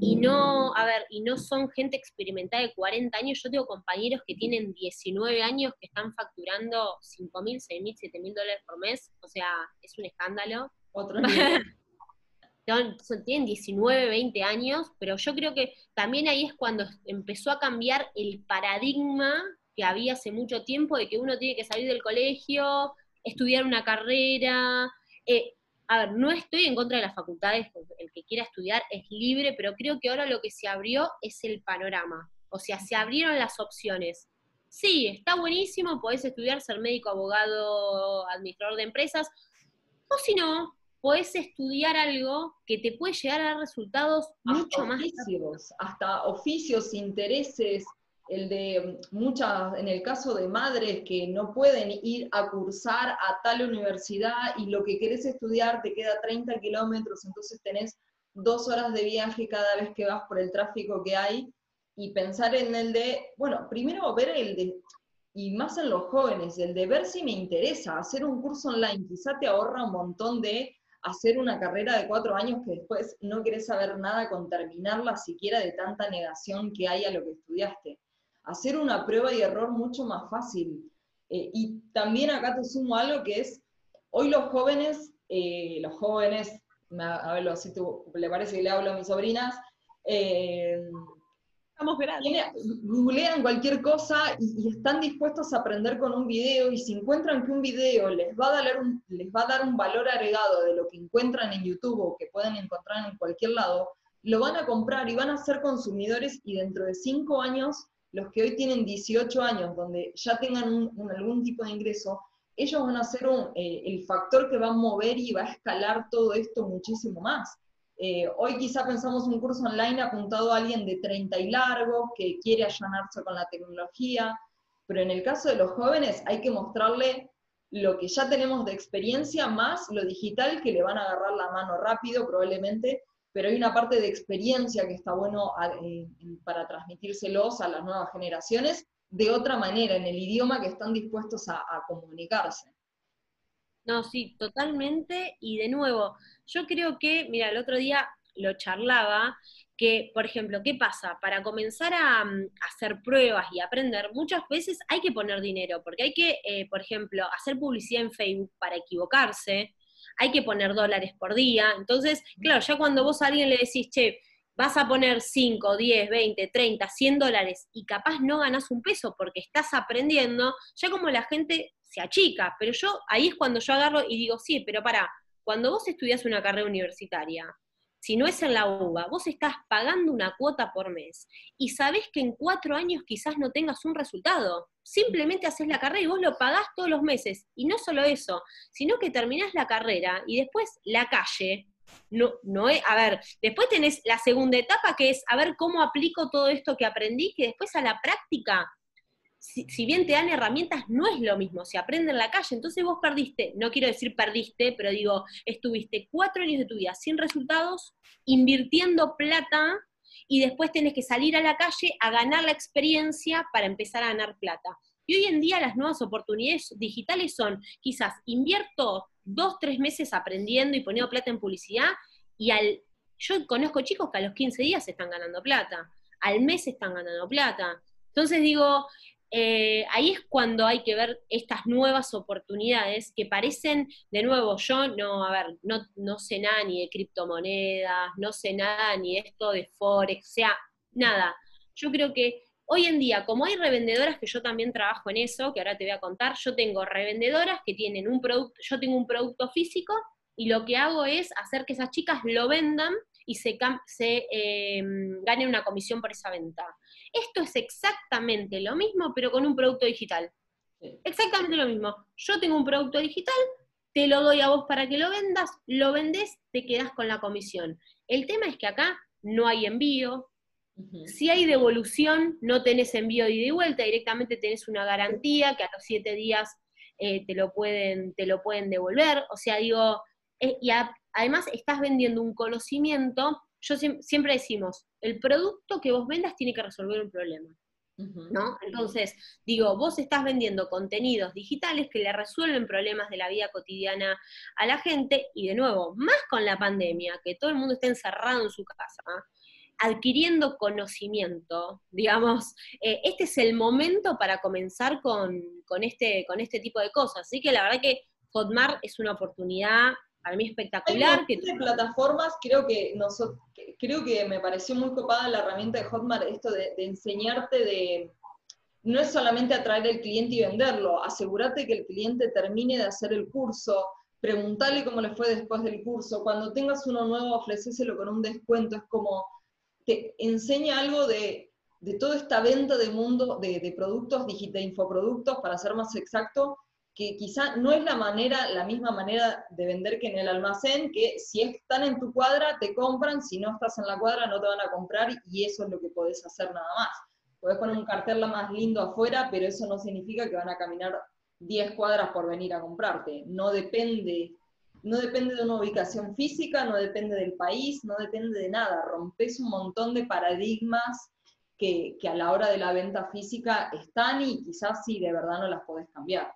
y no, a ver, y no son gente experimentada de 40 años, yo tengo compañeros que tienen 19 años que están facturando 5 mil, 6 mil, 7 mil dólares por mes, o sea, es un escándalo. Otro tienen 19, 20 años, pero yo creo que también ahí es cuando empezó a cambiar el paradigma que había hace mucho tiempo de que uno tiene que salir del colegio, estudiar una carrera. Eh, a ver, no estoy en contra de las facultades, el que quiera estudiar es libre, pero creo que ahora lo que se abrió es el panorama. O sea, se abrieron las opciones. Sí, está buenísimo, podés estudiar, ser médico, abogado, administrador de empresas, o si no, podés estudiar algo que te puede llegar a dar resultados mucho más. Hasta oficios, intereses, el de muchas, en el caso de madres que no pueden ir a cursar a tal universidad y lo que querés estudiar te queda 30 kilómetros, entonces tenés dos horas de viaje cada vez que vas por el tráfico que hay, y pensar en el de, bueno, primero ver el de, y más en los jóvenes, el de ver si me interesa, hacer un curso online, quizá te ahorra un montón de hacer una carrera de cuatro años que después no querés saber nada con terminarla siquiera de tanta negación que hay a lo que estudiaste. hacer una prueba y error mucho más fácil. Eh, y también acá te sumo algo que es, hoy los jóvenes, eh, los jóvenes, a ver si le parece que le hablo a mis sobrinas, eh, Estamos googlean cualquier cosa y, están dispuestos a aprender con un video y si encuentran que un video les va, a dar un, les va a dar un valor agregado de lo que encuentran en YouTube o que pueden encontrar en cualquier lado, lo van a comprar y van a ser consumidores y dentro de cinco años, los que hoy tienen 18 años, donde ya tengan algún tipo de ingreso, ellos van a ser eh, el factor que va a mover y va a escalar todo esto muchísimo más. Eh, hoy quizá pensamos un curso online apuntado a alguien de 30 y largo, que quiere allanarse con la tecnología, pero en el caso de los jóvenes hay que mostrarle lo que ya tenemos de experiencia más lo digital que le van a agarrar la mano rápido probablemente, pero hay una parte de experiencia que está bueno eh, para transmitírselos a las nuevas generaciones de otra manera, en el idioma que están dispuestos a comunicarse. No, sí, totalmente. Y de nuevo, yo creo que, mira, el otro día lo charlaba, que, por ejemplo, ¿qué pasa? Para comenzar a, mm, hacer pruebas y aprender, muchas veces hay que poner dinero, porque hay que, eh, por ejemplo, hacer publicidad en Facebook para equivocarse, hay que poner dólares por día. Entonces, claro, ya cuando vos a alguien le decís, che, vas a poner 5, 10, 20, 30, 100 dólares y capaz no ganas un peso porque estás aprendiendo, ya como la gente se achica, pero yo ahí es cuando yo agarro y digo, sí, pero para, cuando vos estudias una carrera universitaria, si no es en la UBA, vos estás pagando una cuota por mes y sabés que en cuatro años quizás no tengas un resultado. Simplemente haces la carrera y vos lo pagás todos los meses. Y no solo eso, sino que terminás la carrera y después la calle. No, no es, a ver, después tenés la segunda etapa que es a ver cómo aplico todo esto que aprendí, que después a la práctica si, bien te dan herramientas, no es lo mismo, se aprende en la calle, entonces vos perdiste, no quiero decir perdiste, pero digo, estuviste cuatro años de tu vida sin resultados, invirtiendo plata, y después tenés que salir a la calle a ganar la experiencia para empezar a ganar plata. Y hoy en día las nuevas oportunidades digitales son, quizás invierto dos, tres meses aprendiendo y poniendo plata en publicidad, y al, yo conozco chicos que a los 15 días están ganando plata, al mes están ganando plata. Entonces digo, eh, ahí es cuando hay que ver estas nuevas oportunidades que parecen, de nuevo, yo no, a ver, no, no sé nada ni de criptomonedas, no sé nada ni de esto de Forex, o sea, nada. Yo creo que hoy en día, como hay revendedoras que yo también trabajo en eso, que ahora te voy a contar, yo tengo revendedoras que tienen un producto, yo tengo un producto físico y lo que hago es hacer que esas chicas lo vendan y se, se eh, ganen una comisión por esa venta. Esto es exactamente lo mismo, pero con un producto digital. Exactamente lo mismo. Yo tengo un producto digital, te lo doy a vos para que lo vendas, lo vendes, te quedas con la comisión. El tema es que acá no hay envío. Si hay devolución, no tenés envío de ida y vuelta, directamente tenés una garantía que a los siete días eh, te, lo pueden, te lo pueden devolver. O sea, digo, eh, y además estás vendiendo un conocimiento yo siempre decimos, el producto que vos vendas tiene que resolver un problema. ¿No? Entonces, digo, vos estás vendiendo contenidos digitales que le resuelven problemas de la vida cotidiana a la gente, y de nuevo, más con la pandemia, que todo el mundo está encerrado en su casa, adquiriendo conocimiento, digamos, eh, este es el momento para comenzar con, con, este, con este tipo de cosas. Así que la verdad que Hotmart es una oportunidad para mí espectacular. Hay que plataformas, creo que, nosotros, creo que me pareció muy copada la herramienta de Hotmart, esto de, enseñarte de, no es solamente atraer al cliente y venderlo, asegúrate que el cliente termine de hacer el curso, preguntarle cómo le fue después del curso, cuando tengas uno nuevo, ofrecéselo con un descuento, es como, te enseña algo de, de toda esta venta de mundo, de, de productos, de infoproductos, para ser más exacto, que quizá no es la manera, la misma manera de vender que en el almacén, que si están en tu cuadra te compran, si no estás en la cuadra no te van a comprar y eso es lo que podés hacer nada más. Podés poner un cartel más lindo afuera, pero eso no significa que van a caminar 10 cuadras por venir a comprarte. No depende, no depende de una ubicación física, no depende del país, no depende de nada. Rompes un montón de paradigmas que, que a la hora de la venta física están y quizás sí de verdad no las podés cambiar.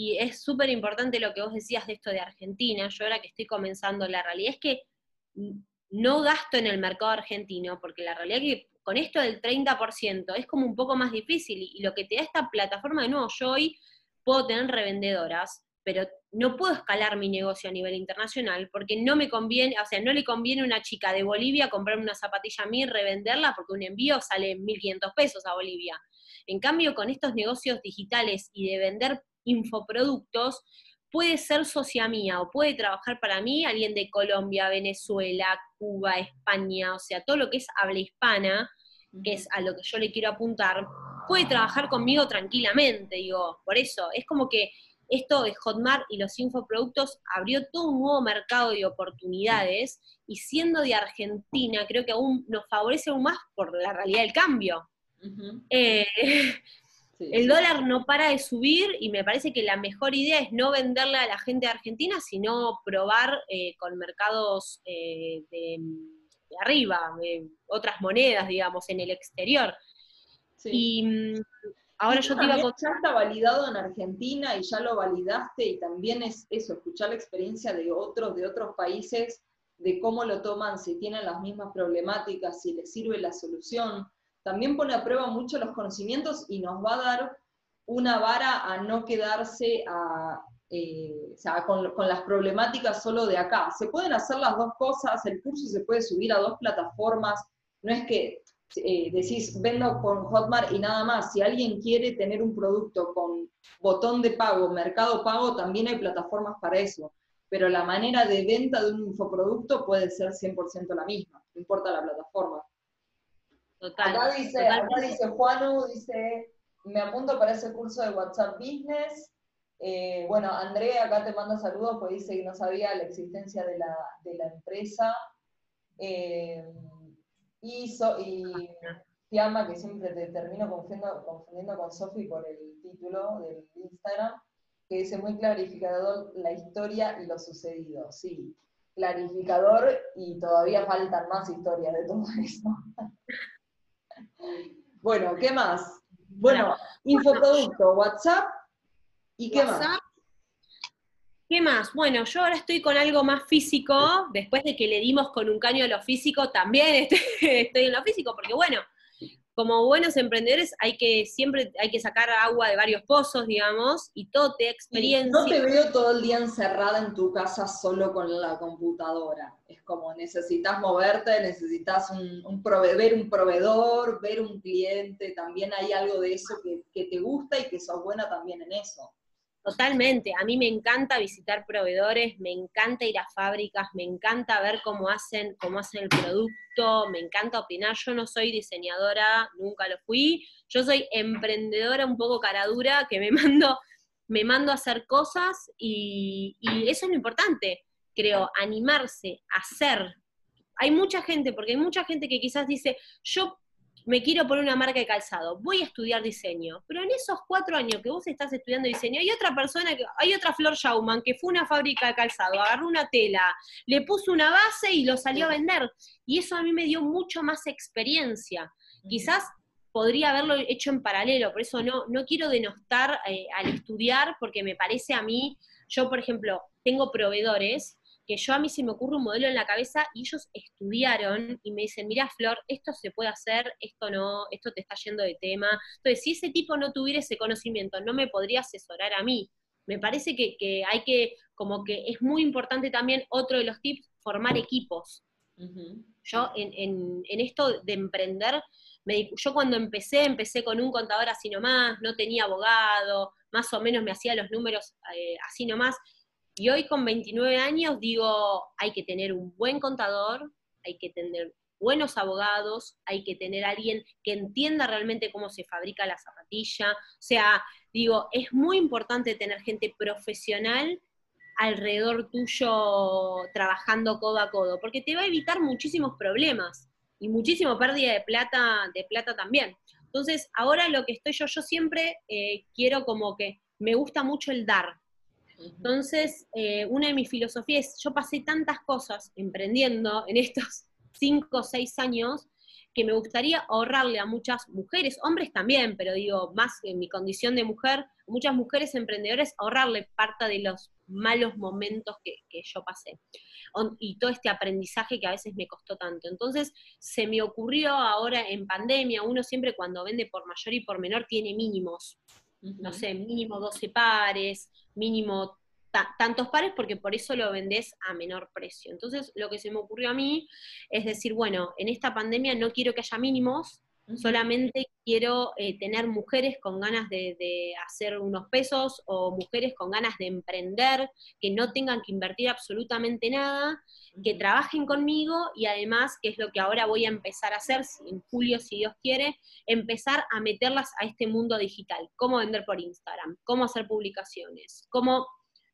Y es súper importante lo que vos decías de esto de Argentina. Yo ahora que estoy comenzando, la realidad es que no gasto en el mercado argentino, porque la realidad es que con esto del 30% es como un poco más difícil y lo que te da esta plataforma, de nuevo, yo hoy puedo tener revendedoras, pero no puedo escalar mi negocio a nivel internacional porque no me conviene, o sea, no le conviene a una chica de Bolivia comprarme una zapatilla a mí y revenderla porque un envío sale 1.500 pesos a Bolivia. En cambio, con estos negocios digitales y de vender infoproductos, puede ser socia mía o puede trabajar para mí alguien de Colombia, Venezuela, Cuba, España, o sea, todo lo que es habla hispana, que es a lo que yo le quiero apuntar, puede trabajar conmigo tranquilamente, digo, por eso, es como que esto de Hotmart y los infoproductos abrió todo un nuevo mercado de oportunidades y siendo de Argentina creo que aún nos favorece aún más por la realidad del cambio. El dólar no para de subir y me parece que la mejor idea es no venderle a la gente de Argentina, sino probar eh, con mercados eh, de, arriba, otras monedas, digamos, en el exterior. Y mm, ahora yo te iba a Ya está validado en Argentina y ya lo validaste y también es eso, escuchar la experiencia de otros, de otros países, de cómo lo toman, si tienen las mismas problemáticas, si les sirve la solución también pone a prueba mucho los conocimientos y nos va a dar una vara a no quedarse eh, con, las problemáticas solo de acá. Se pueden hacer las dos cosas, el curso se puede subir a dos plataformas, no es que eh, decís, vendo con Hotmart y nada más. Si alguien quiere tener un producto con botón de pago, mercado pago, también hay plataformas para eso. Pero la manera de venta de un infoproducto puede ser 100% la misma, no importa la plataforma. Total, acá dice, acá dice Juanu, dice, me apunto para ese curso de WhatsApp Business. Eh, bueno, Andrea acá te manda saludos, pues dice que no sabía la existencia de la, de la empresa. Eh, y, so, y Fiamma, que siempre te termino confundiendo, confundiendo con Sofi por el título del Instagram, que dice muy clarificador la historia y lo sucedido. Sí, clarificador y todavía faltan más historias de todo esto. Bueno, ¿qué más? Bueno, infoproducto, WhatsApp y qué más. ¿Qué más? Bueno, yo ahora estoy con algo más físico, después de que le dimos con un caño a lo físico, también estoy en lo físico, porque bueno, como buenos emprendedores hay que siempre hay que sacar agua de varios pozos, digamos, y todo te experiencia. no te veo todo el día encerrada en tu casa solo con la computadora. Es como necesitas moverte, necesitas un, ver un proveedor, ver un cliente, también hay algo de eso que, que te gusta y que sos buena también en eso. Totalmente, a mí me encanta visitar proveedores, me encanta ir a fábricas, me encanta ver cómo hacen, cómo hacen el producto, me encanta opinar. Yo no soy diseñadora, nunca lo fui. Yo soy emprendedora un poco caradura que me mando, me mando a hacer cosas y, eso es lo importante, creo, animarse, hacer. Hay mucha gente, porque hay mucha gente que quizás dice, yo me quiero poner una marca de calzado, voy a estudiar diseño, pero en esos cuatro años que vos estás estudiando diseño, hay otra persona, que, hay otra Flor Schauman que fue a una fábrica de calzado, agarró una tela, le puso una base y lo salió a vender. Y eso a mí me dio mucho más experiencia. Quizás podría haberlo hecho en paralelo, por eso no, no quiero denostar eh, al estudiar, porque me parece a mí, yo por ejemplo, tengo proveedores que yo a mí se me ocurre un modelo en la cabeza y ellos estudiaron y me dicen, mira Flor, esto se puede hacer, esto no, esto te está yendo de tema. Entonces, si ese tipo no tuviera ese conocimiento, no me podría asesorar a mí. Me parece que, hay que, como que es muy importante también, otro de los tips, formar equipos. Yo en, esto de emprender, me, yo cuando empecé, empecé con un contador así nomás, no tenía abogado, más o menos me hacía los números eh, así nomás, y hoy con 29 años digo, hay que tener un buen contador, hay que tener buenos abogados, hay que tener alguien que entienda realmente cómo se fabrica la zapatilla. O sea, digo, es muy importante tener gente profesional alrededor tuyo trabajando codo a codo, porque te va a evitar muchísimos problemas y muchísima pérdida de plata, de plata también. Entonces, ahora lo que estoy yo, yo siempre eh, quiero como que me gusta mucho el dar, entonces, eh, una de mis filosofías, yo pasé tantas cosas emprendiendo en estos cinco o seis años, que me gustaría ahorrarle a muchas mujeres, hombres también, pero digo, más en mi condición de mujer, muchas mujeres emprendedoras, ahorrarle parte de los malos momentos que, yo pasé. Y todo este aprendizaje que a veces me costó tanto. Entonces, se me ocurrió ahora en pandemia, uno siempre cuando vende por mayor y por menor tiene mínimos, no sé, mínimo 12 pares, mínimo tantos pares porque por eso lo vendés a menor precio. Entonces, lo que se me ocurrió a mí es decir, bueno, en esta pandemia no quiero que haya mínimos, solamente quiero eh, tener mujeres con ganas de, de, hacer unos pesos o mujeres con ganas de emprender, que no tengan que invertir absolutamente nada, que trabajen conmigo y además, que es lo que ahora voy a empezar a hacer, en julio, si Dios quiere, empezar a meterlas a este mundo digital, cómo vender por Instagram, cómo hacer publicaciones, cómo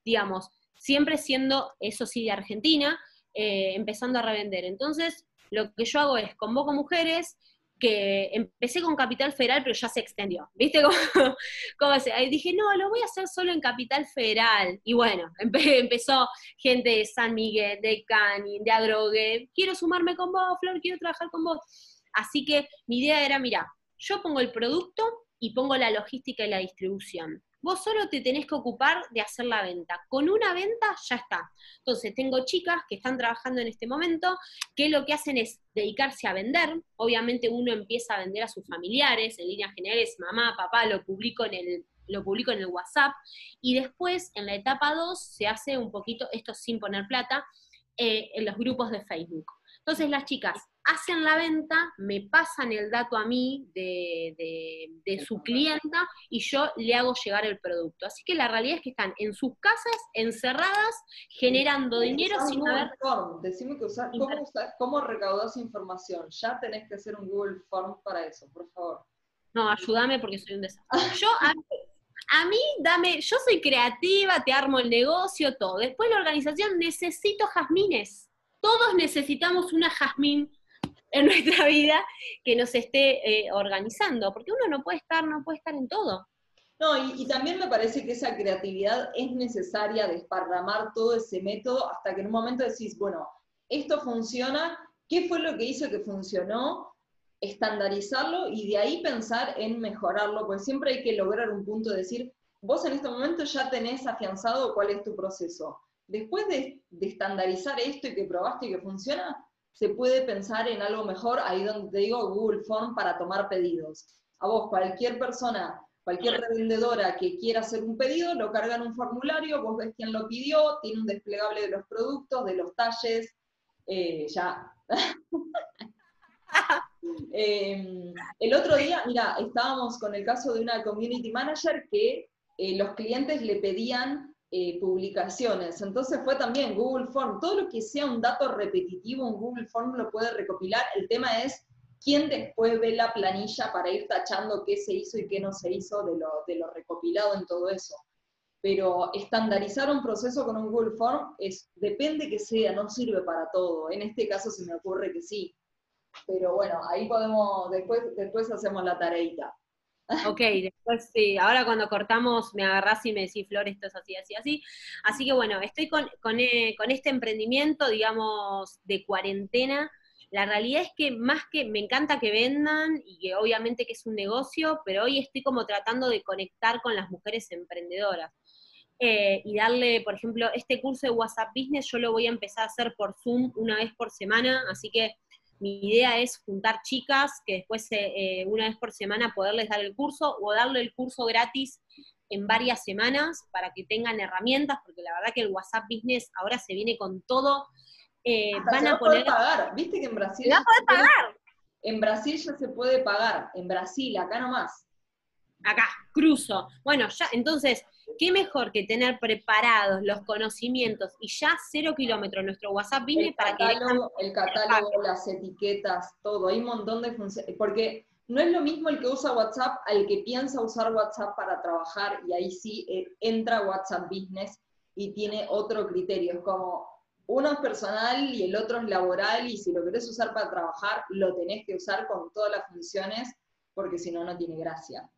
digamos, siempre siendo, eso sí, de Argentina, eh, empezando a revender. Entonces, lo que yo hago es convoco mujeres, que empecé con Capital Federal, pero ya se extendió, ¿viste? Como, Ahí dije, no, lo voy a hacer solo en Capital Federal. Y bueno, empezó gente de San Miguel, de Cani, de Adrogue, quiero sumarme con vos, Flor, quiero trabajar con vos. Así que mi idea era, mira, yo pongo el producto y pongo la logística y la distribución. Vos solo te tenés que ocupar de hacer la venta. Con una venta ya está. Entonces, tengo chicas que están trabajando en este momento que lo que hacen es dedicarse a vender. Obviamente uno empieza a vender a sus familiares, en líneas generales, mamá, papá, lo publico en el lo publico en el WhatsApp y después en la etapa 2 se hace un poquito, esto sin poner plata, eh, en los grupos de Facebook. Entonces las chicas hacen la venta, me pasan el dato a mí de, su clienta y yo le hago llegar el producto. Así que la realidad es que están en sus casas, encerradas, generando dinero sin haber... Form. Decime que usar, ¿cómo, ¿cómo recaudas información? Ya tenés que hacer un Google Form para eso, por favor. No, ayúdame porque soy un desastre. Yo, a mí, dame, yo soy creativa, te armo el negocio, todo. Después la organización, necesito jazmines. Todos necesitamos una jazmín en nuestra vida que nos esté eh, organizando, porque uno no puede estar, no puede estar en todo. No, y, y, también me parece que esa creatividad es necesaria desparramar todo ese método hasta que en un momento decís, bueno, esto funciona, ¿qué fue lo que hizo que funcionó? Estandarizarlo y de ahí pensar en mejorarlo, porque siempre hay que lograr un punto de decir, vos en este momento ya tenés afianzado cuál es tu proceso. Después de, de estandarizar esto y que probaste y que funciona, se puede pensar en algo mejor, ahí donde te digo Google Form para tomar pedidos. A vos, cualquier persona, cualquier revendedora que quiera hacer un pedido, lo carga en un formulario, vos ves quién lo pidió, tiene un desplegable de los productos, de los talles, eh, ya. Em, el otro día, mira, estábamos con el caso de una community manager que eh, los clientes le pedían eh, publicaciones. Entonces fue también Google Form. Todo lo que sea un dato repetitivo, un Google Form lo puede recopilar. El tema es quién después ve la planilla para ir tachando qué se hizo y qué no se hizo de lo, de lo recopilado en todo eso. Pero estandarizar un proceso con un Google Form es, depende que sea, no sirve para todo. En este caso se me ocurre que sí. Pero bueno, ahí podemos, después, después hacemos la tareita. Ok, después sí, ahora cuando cortamos me agarrás y me decís, Flor, esto es así, así, así. Así que bueno, estoy con, eh, con, este emprendimiento, digamos, de cuarentena. La realidad es que más que me encanta que vendan y que obviamente que es un negocio, pero hoy estoy como tratando de conectar con las mujeres emprendedoras. Eh, y darle, por ejemplo, este curso de WhatsApp Business yo lo voy a empezar a hacer por Zoom una vez por semana, así que mi idea es juntar chicas que después eh, eh, una vez por semana poderles dar el curso o darle el curso gratis en varias semanas para que tengan herramientas, porque la verdad que el WhatsApp Business ahora se viene con todo. Eh, van a poner. pagar, viste que en Brasil. pagar. En Brasil ya se puede pagar, en Brasil, acá nomás. Acá, cruzo. Bueno, ya, entonces, ¿qué mejor que tener preparados los conocimientos y ya cero kilómetros nuestro WhatsApp viene para que... El catálogo, las etiquetas, todo, hay un montón de funciones, porque no es lo mismo el que usa WhatsApp al que piensa usar WhatsApp para trabajar y ahí sí eh, entra WhatsApp Business y tiene otro criterio, es como uno es personal y el otro es laboral y si lo querés usar para trabajar, lo tenés que usar con todas las funciones porque si no, no tiene gracia.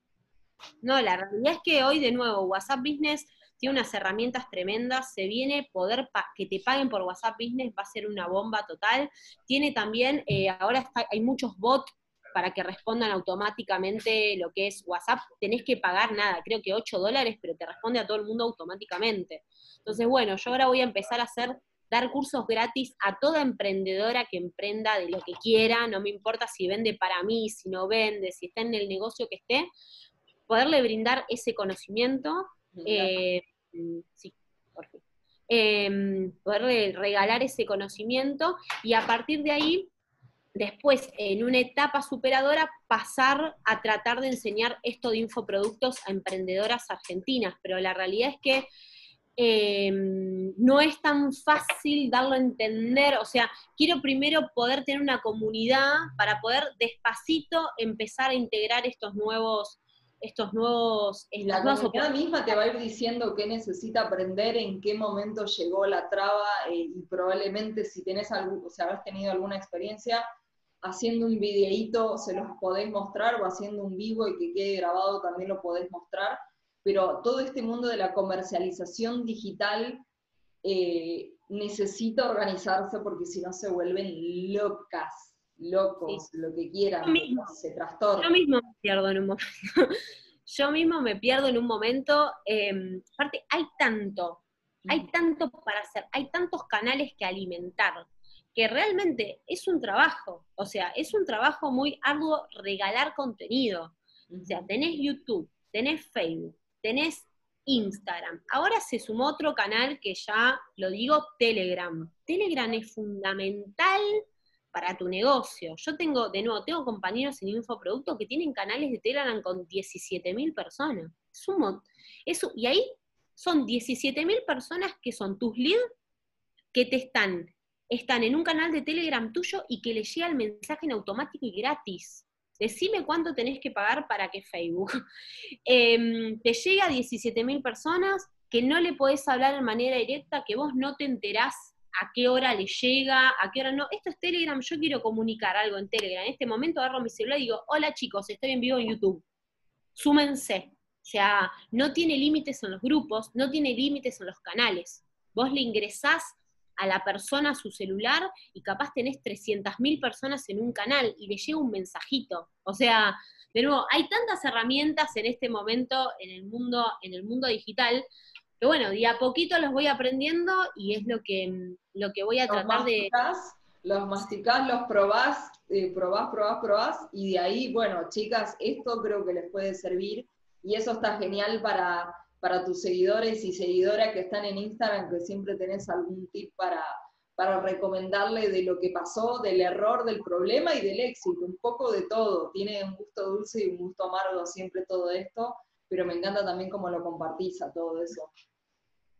No, la realidad es que hoy de nuevo WhatsApp Business tiene unas herramientas tremendas, se viene poder que te paguen por WhatsApp Business, va a ser una bomba total. Tiene también, eh, ahora hay muchos bots para que respondan automáticamente lo que es WhatsApp, tenés que pagar nada, creo que 8 dólares, pero te responde a todo el mundo automáticamente. Entonces, bueno, yo ahora voy a empezar a hacer, dar cursos gratis a toda emprendedora que emprenda de lo que quiera, no me importa si vende para mí, si no vende, si está en el negocio que esté, poderle brindar ese conocimiento. Eh, sí, por fin. Em, poderle regalar ese conocimiento y a partir de ahí después, en una etapa superadora, pasar a tratar de enseñar esto de infoproductos a emprendedoras argentinas, pero la realidad es que em, no es tan fácil darlo a entender, o sea, quiero primero poder tener una comunidad para poder despacito empezar a integrar estos nuevos estos nuevos... La comunidad misma te va a ir diciendo qué necesita aprender, en qué momento llegó la traba eh, y probablemente si tenés algo, o sea, has tenido alguna experiencia, haciendo un videíto se los podés mostrar o haciendo un vivo y que quede grabado también lo podés mostrar, pero todo este mundo de la comercialización digital eh, necesita organizarse porque si no se vuelven locas, locos, lo que quieran, se trastornan. Yo mismo me pierdo en un momento. Yo mismo me pierdo en un momento. Em, aparte, hay tanto, hay mm. tanto para hacer, hay tantos canales que alimentar que realmente es un trabajo, o sea, es un trabajo muy arduo regalar contenido. O sea, tenés YouTube, tenés Facebook, tenés Instagram. Ahora se sumó otro canal que ya lo digo, Telegram. Telegram es fundamental para tu negocio. Yo tengo, de nuevo, tengo compañeros en Infoproducto que tienen canales de Telegram con 17.000 personas. Sumo, eso, y ahí son 17.000 personas que son tus leads que te están están en un canal de Telegram tuyo y que le llega el mensaje en automático y gratis. Decime cuánto tenés que pagar para que Facebook. Em, te llega a 17.000 personas que no le podés hablar de manera directa, que vos no te enterás a qué hora le llega, a qué hora no. Esto es Telegram, yo quiero comunicar algo en Telegram. En este momento agarro mi celular y digo, hola chicos, estoy en vivo en YouTube. Súmense. O sea, no tiene límites en los grupos, no tiene límites en los canales. Vos le ingresás a la persona a su celular y capaz tenés 300.000 personas en un canal y le llega un mensajito. O sea, de nuevo, hay tantas herramientas en este momento en el mundo, en el mundo digital, que bueno, día a poquito los voy aprendiendo y es lo que, lo que voy a tratar de... Los masticás, los probás, eh, probás, probás, probás, y de ahí, bueno, chicas, esto creo que les puede servir, y eso está genial para para tus seguidores y seguidoras que están en Instagram, que siempre tenés algún tip para, para recomendarle de lo que pasó, del error, del problema y del éxito, un poco de todo. Tiene un gusto dulce y un gusto amargo siempre todo esto, pero me encanta también cómo lo compartís a todo eso.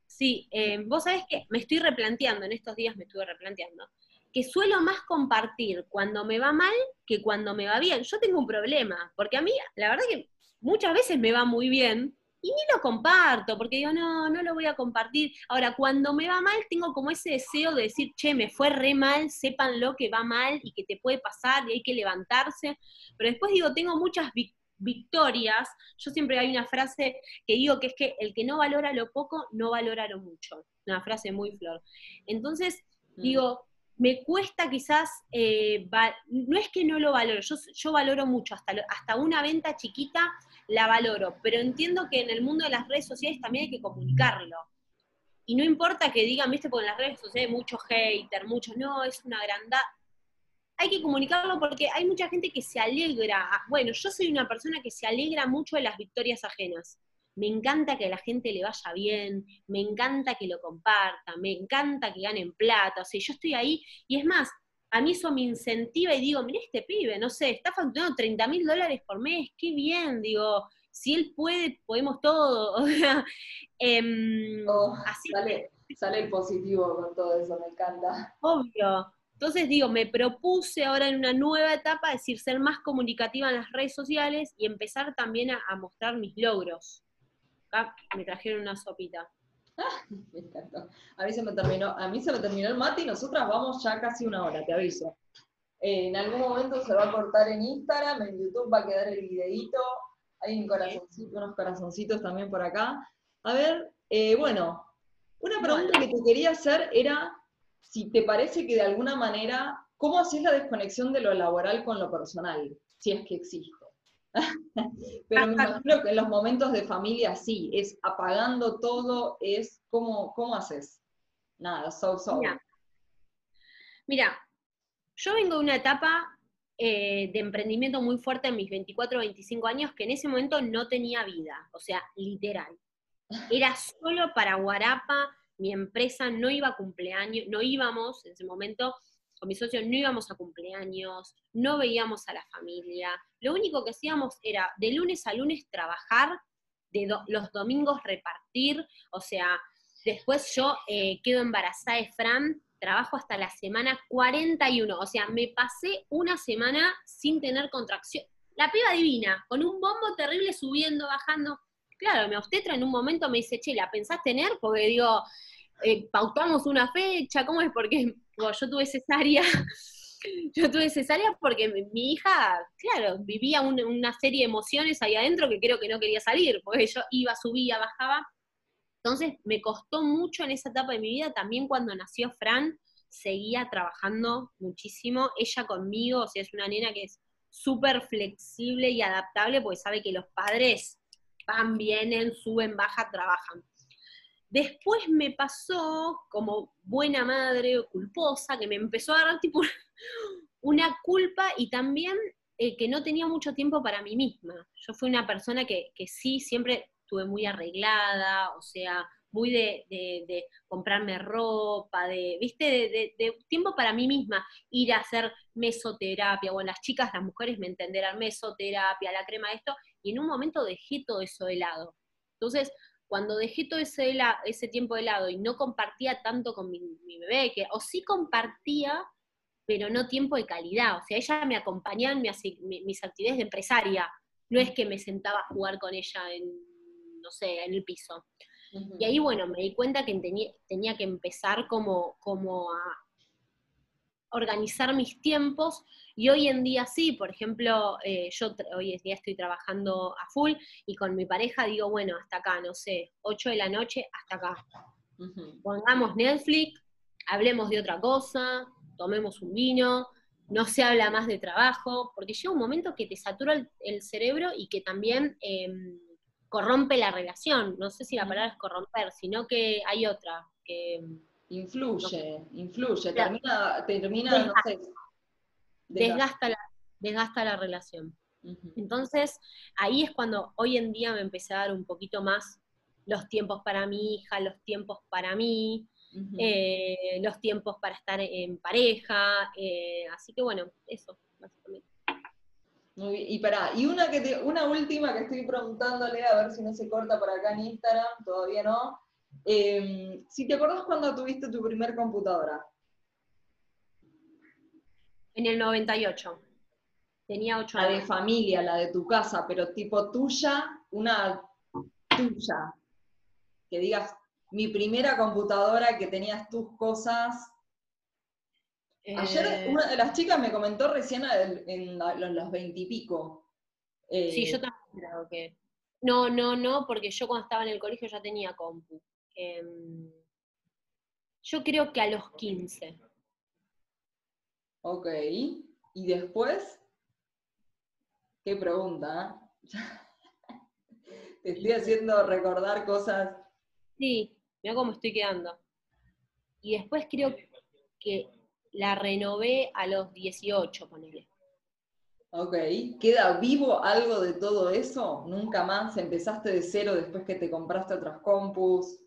Sí, eh, vos sabés que me estoy replanteando, en estos días me estuve replanteando, que suelo más compartir cuando me va mal que cuando me va bien. Yo tengo un problema, porque a mí, la verdad que muchas veces me va muy bien, y ni lo comparto, porque digo, no, no lo voy a compartir. Ahora, cuando me va mal, tengo como ese deseo de decir, che, me fue re mal, sépanlo que va mal y que te puede pasar y hay que levantarse. Pero después digo, tengo muchas victorias. Yo siempre hay una frase que digo que es que el que no valora lo poco, no valora lo mucho. Una frase muy flor. Entonces, mm. digo, me cuesta quizás, eh, no es que no lo valoro, yo, yo valoro mucho, hasta, hasta una venta chiquita la valoro, pero entiendo que en el mundo de las redes sociales también hay que comunicarlo. Y no importa que digan, viste, porque en las redes sociales hay mucho hater, muchos, no, es una grandad. Hay que comunicarlo porque hay mucha gente que se alegra. Bueno, yo soy una persona que se alegra mucho de las victorias ajenas. Me encanta que a la gente le vaya bien, me encanta que lo compartan, me encanta que ganen plata. O sea, yo estoy ahí y es más, a mí eso me incentiva y digo, mira este pibe, no sé, está facturando 30 mil dólares por mes, qué bien, digo, si él puede, podemos todo. Em, oh, así sale, sale el positivo con todo eso, me encanta. Obvio. Entonces digo, me propuse ahora en una nueva etapa decir ser más comunicativa en las redes sociales y empezar también a, a mostrar mis logros. Acá me trajeron una sopita. me encantó. A mí se me terminó, a mí se me terminó el mate y nosotras vamos ya casi una hora, te aviso. Eh, en algún momento se va a cortar en Instagram, en YouTube va a quedar el videíto. Hay un corazoncito, unos corazoncitos también por acá. A ver, Eh, bueno, una pregunta que te quería hacer era si te parece que de alguna manera, ¿cómo haces la desconexión de lo laboral con lo personal? Si es que existe. Pero me imagino que en los momentos de familia sí, es apagando todo, es ¿cómo, cómo haces? Nada, so, so. Mira, yo vengo de una etapa eh, de emprendimiento muy fuerte en mis 24 o 25 años que en ese momento no tenía vida, o sea, literal. Era solo para Guarapa, mi empresa no iba a cumpleaños, no íbamos en ese momento, con mi socio no íbamos a cumpleaños, no veíamos a la familia, lo único que hacíamos era de lunes a lunes trabajar, de los domingos repartir, o sea, después yo eh, quedo embarazada de Fran, trabajo hasta la semana 41, o sea, me pasé una semana sin tener contracción. La piba divina, con un bombo terrible subiendo, bajando. Claro, me obstetra en un momento me dice, che, ¿la pensás tener? Porque digo, eh, pautamos una fecha, ¿cómo es? Porque yo tuve cesárea, yo tuve cesárea porque mi, hija, claro, vivía una serie de emociones ahí adentro que creo que no quería salir, porque yo iba, subía, bajaba. Entonces me costó mucho en esa etapa de mi vida, también cuando nació Fran, seguía trabajando muchísimo, ella conmigo, o sea, es una nena que es súper flexible y adaptable porque sabe que los padres van, vienen, suben, bajan, trabajan. Después me pasó como buena madre o culposa, que me empezó a dar tipo una culpa y también eh, que no tenía mucho tiempo para mí misma. Yo fui una persona que, que sí, siempre estuve muy arreglada, o sea, muy de, comprarme ropa, de, viste, de, tiempo para mí misma, ir a hacer mesoterapia, bueno, las chicas, las mujeres me entenderán, mesoterapia, la crema, esto, y en un momento dejé todo eso de lado. Entonces, cuando dejé todo ese, ese tiempo de lado y no compartía tanto con mi, bebé, que o sí compartía, pero no tiempo de calidad. O sea, ella me acompañaba en mis actividades de empresaria. No es que me sentaba a jugar con ella en, no sé, en el piso. Y ahí, bueno, me di cuenta que tenía, tenía que empezar como, como a organizar mis tiempos y hoy en día sí, por ejemplo, eh, yo hoy en día estoy trabajando a full y con mi pareja digo, bueno, hasta acá, no sé, 8 de la noche, hasta acá. Pongamos Netflix, hablemos de otra cosa, tomemos un vino, no se habla más de trabajo, porque llega un momento que te satura el, cerebro y que también em, corrompe la relación. No sé si la palabra es corromper, sino que hay otra que... Influye, influye, termina, termina, no sé, desgasta la, desgasta la relación. Entonces, ahí es cuando hoy en día me empecé a dar un poquito más los tiempos para mi hija, los tiempos para mí, eh, los tiempos para estar en pareja, eh, así que bueno, eso, básicamente. Y para, y una que una última que estoy preguntándole, a ver si no se corta por acá en Instagram, todavía no. Em, si te acordás cuando tuviste tu primer computadora. En el 98. Tenía 8 años. La de familia, la de tu casa, pero tipo tuya, una tuya. Que digas, mi primera computadora que tenías tus cosas, Ayer eh, una de las chicas me comentó recién en, los veintipico. Eh, sí, yo también creo que. No, no, no, porque yo cuando estaba en el colegio ya tenía compu. Em, yo creo que a los 15. Ok. ¿Y después? Qué pregunta. ¿eh? Te estoy haciendo recordar cosas. Sí, mira cómo estoy quedando. Y después creo que la renové a los 18, ponele. Ok, ¿queda vivo algo de todo eso? ¿Nunca más empezaste de cero después que te compraste otras compus?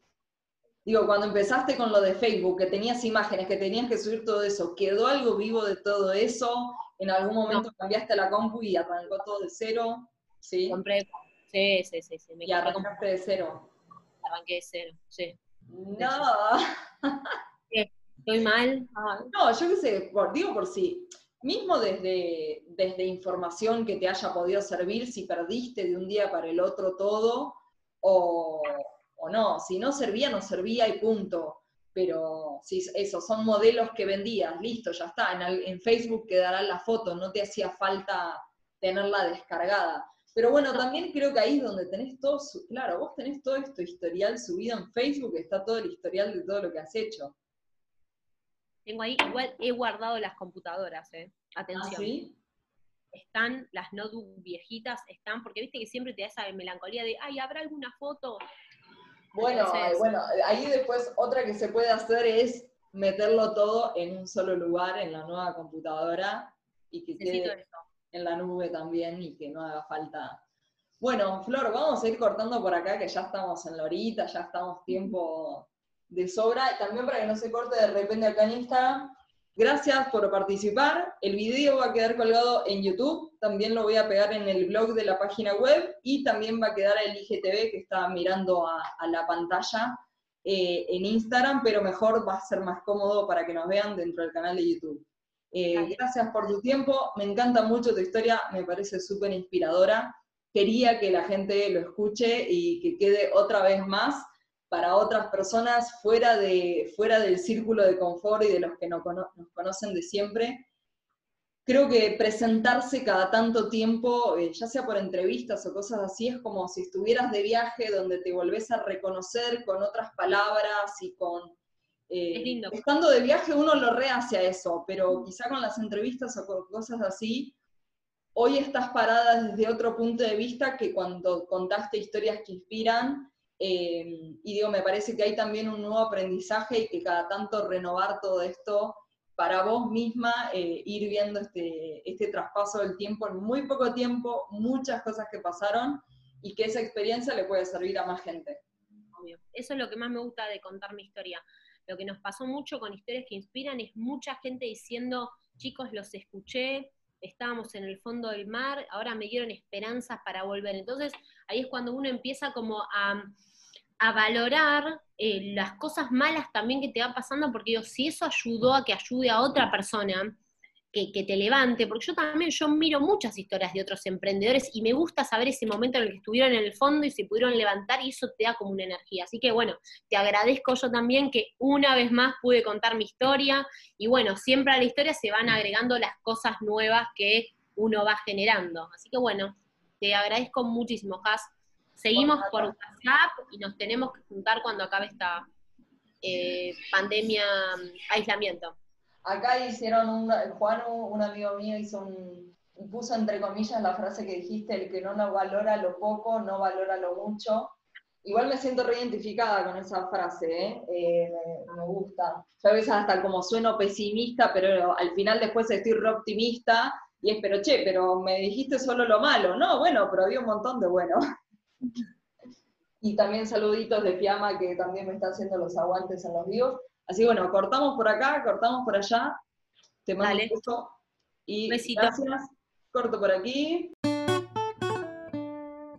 Digo, cuando empezaste con lo de Facebook, que tenías imágenes, que tenías que subir todo eso, ¿quedó algo vivo de todo eso? ¿En algún momento cambiaste la compu y arrancó todo de cero? Sí. Compré, sí, sí, sí. sí y arrancaste de cero. Arranqué de cero, sí. No. ¿Estoy mal? No, yo qué sé, digo por si, mismo desde, desde información que te haya podido servir, si perdiste de un día para el otro todo, o, no, si no servía, no servía y punto. Pero si eso, son modelos que vendías, listo, ya está. En, en Facebook quedará la foto, no te hacía falta tenerla descargada. Pero bueno, también creo que ahí es donde tenés todo, su, claro, vos tenés todo esto historial subido en Facebook, está todo el historial de todo lo que has hecho. Tengo ahí, igual he guardado las computadoras, ¿eh? Atención. ¿Ah, sí? Están, las notebook viejitas están, porque viste que siempre te da esa melancolía de, ay, ¿habrá alguna foto? Bueno, Entonces- bueno, ahí después otra que se puede hacer es meterlo todo en un solo lugar en la nueva computadora y que quede en la nube también y que no haga falta. Bueno, Flor, vamos a ir cortando por acá que ya estamos en la horita, ya estamos tiempo de sobra, también para que no se corte de repente acá en Instagram. Gracias por participar. El video va a quedar colgado en YouTube, también lo voy a pegar en el blog de la página web y también va a quedar el IGTV que está mirando a, a la pantalla eh, en Instagram, pero mejor va a ser más cómodo para que nos vean dentro del canal de YouTube. Eh, Dale. gracias por tu tiempo, me encanta mucho tu historia, me parece súper inspiradora. Quería que la gente lo escuche y que quede otra vez más para otras personas fuera, de, fuera del círculo de confort y de los que no cono- nos conocen de siempre. Creo que presentarse cada tanto tiempo, eh, ya sea por entrevistas o cosas así, es como si estuvieras de viaje donde te volvés a reconocer con otras palabras y con... eh, Es lindo. Estando de viaje uno lo rehace a eso, pero quizá con las entrevistas o con cosas así, hoy estás parada desde otro punto de vista que cuando contaste historias que inspiran, eh, y digo, me parece que hay también un nuevo aprendizaje y que cada tanto renovar todo esto para vos misma, eh, ir viendo este, este traspaso del tiempo en muy poco tiempo, muchas cosas que pasaron y que esa experiencia le puede servir a más gente. Eso es lo que más me gusta de contar mi historia. Lo que nos pasó mucho con historias que inspiran es mucha gente diciendo, chicos, los escuché, estábamos en el fondo del mar, ahora me dieron esperanzas para volver. Entonces, ahí es cuando uno empieza como a, a valorar eh, las cosas malas también que te van pasando, porque digo, si eso ayudó a que ayude a otra persona, que, que te levante, porque yo también, yo miro muchas historias de otros emprendedores y me gusta saber ese momento en el que estuvieron en el fondo y se pudieron levantar y eso te da como una energía. Así que bueno, te agradezco yo también que una vez más pude contar mi historia y bueno, siempre a la historia se van agregando las cosas nuevas que uno va generando. Así que bueno, te agradezco muchísimo, Has. Seguimos Por. WhatsApp y nos tenemos que juntar cuando acabe esta eh, pandemia, aislamiento. Acá hicieron, un, un amigo mío, hizo puso entre comillas la frase que dijiste, el que no lo valora lo poco, no valora lo mucho. Igual me siento reidentificada con esa frase, ¿eh? Eh, me, me gusta. Yo a veces hasta como sueno pesimista, pero al final después estoy re optimista, y es, pero che, pero me dijiste solo lo malo. No, bueno, pero había un montón de bueno. Y también saluditos de Fiamma, que también me está haciendo los aguantes en los vivos. Así que bueno, cortamos por acá, cortamos por allá. Te mando Dale. un beso. Y Besito. gracias. Corto por aquí.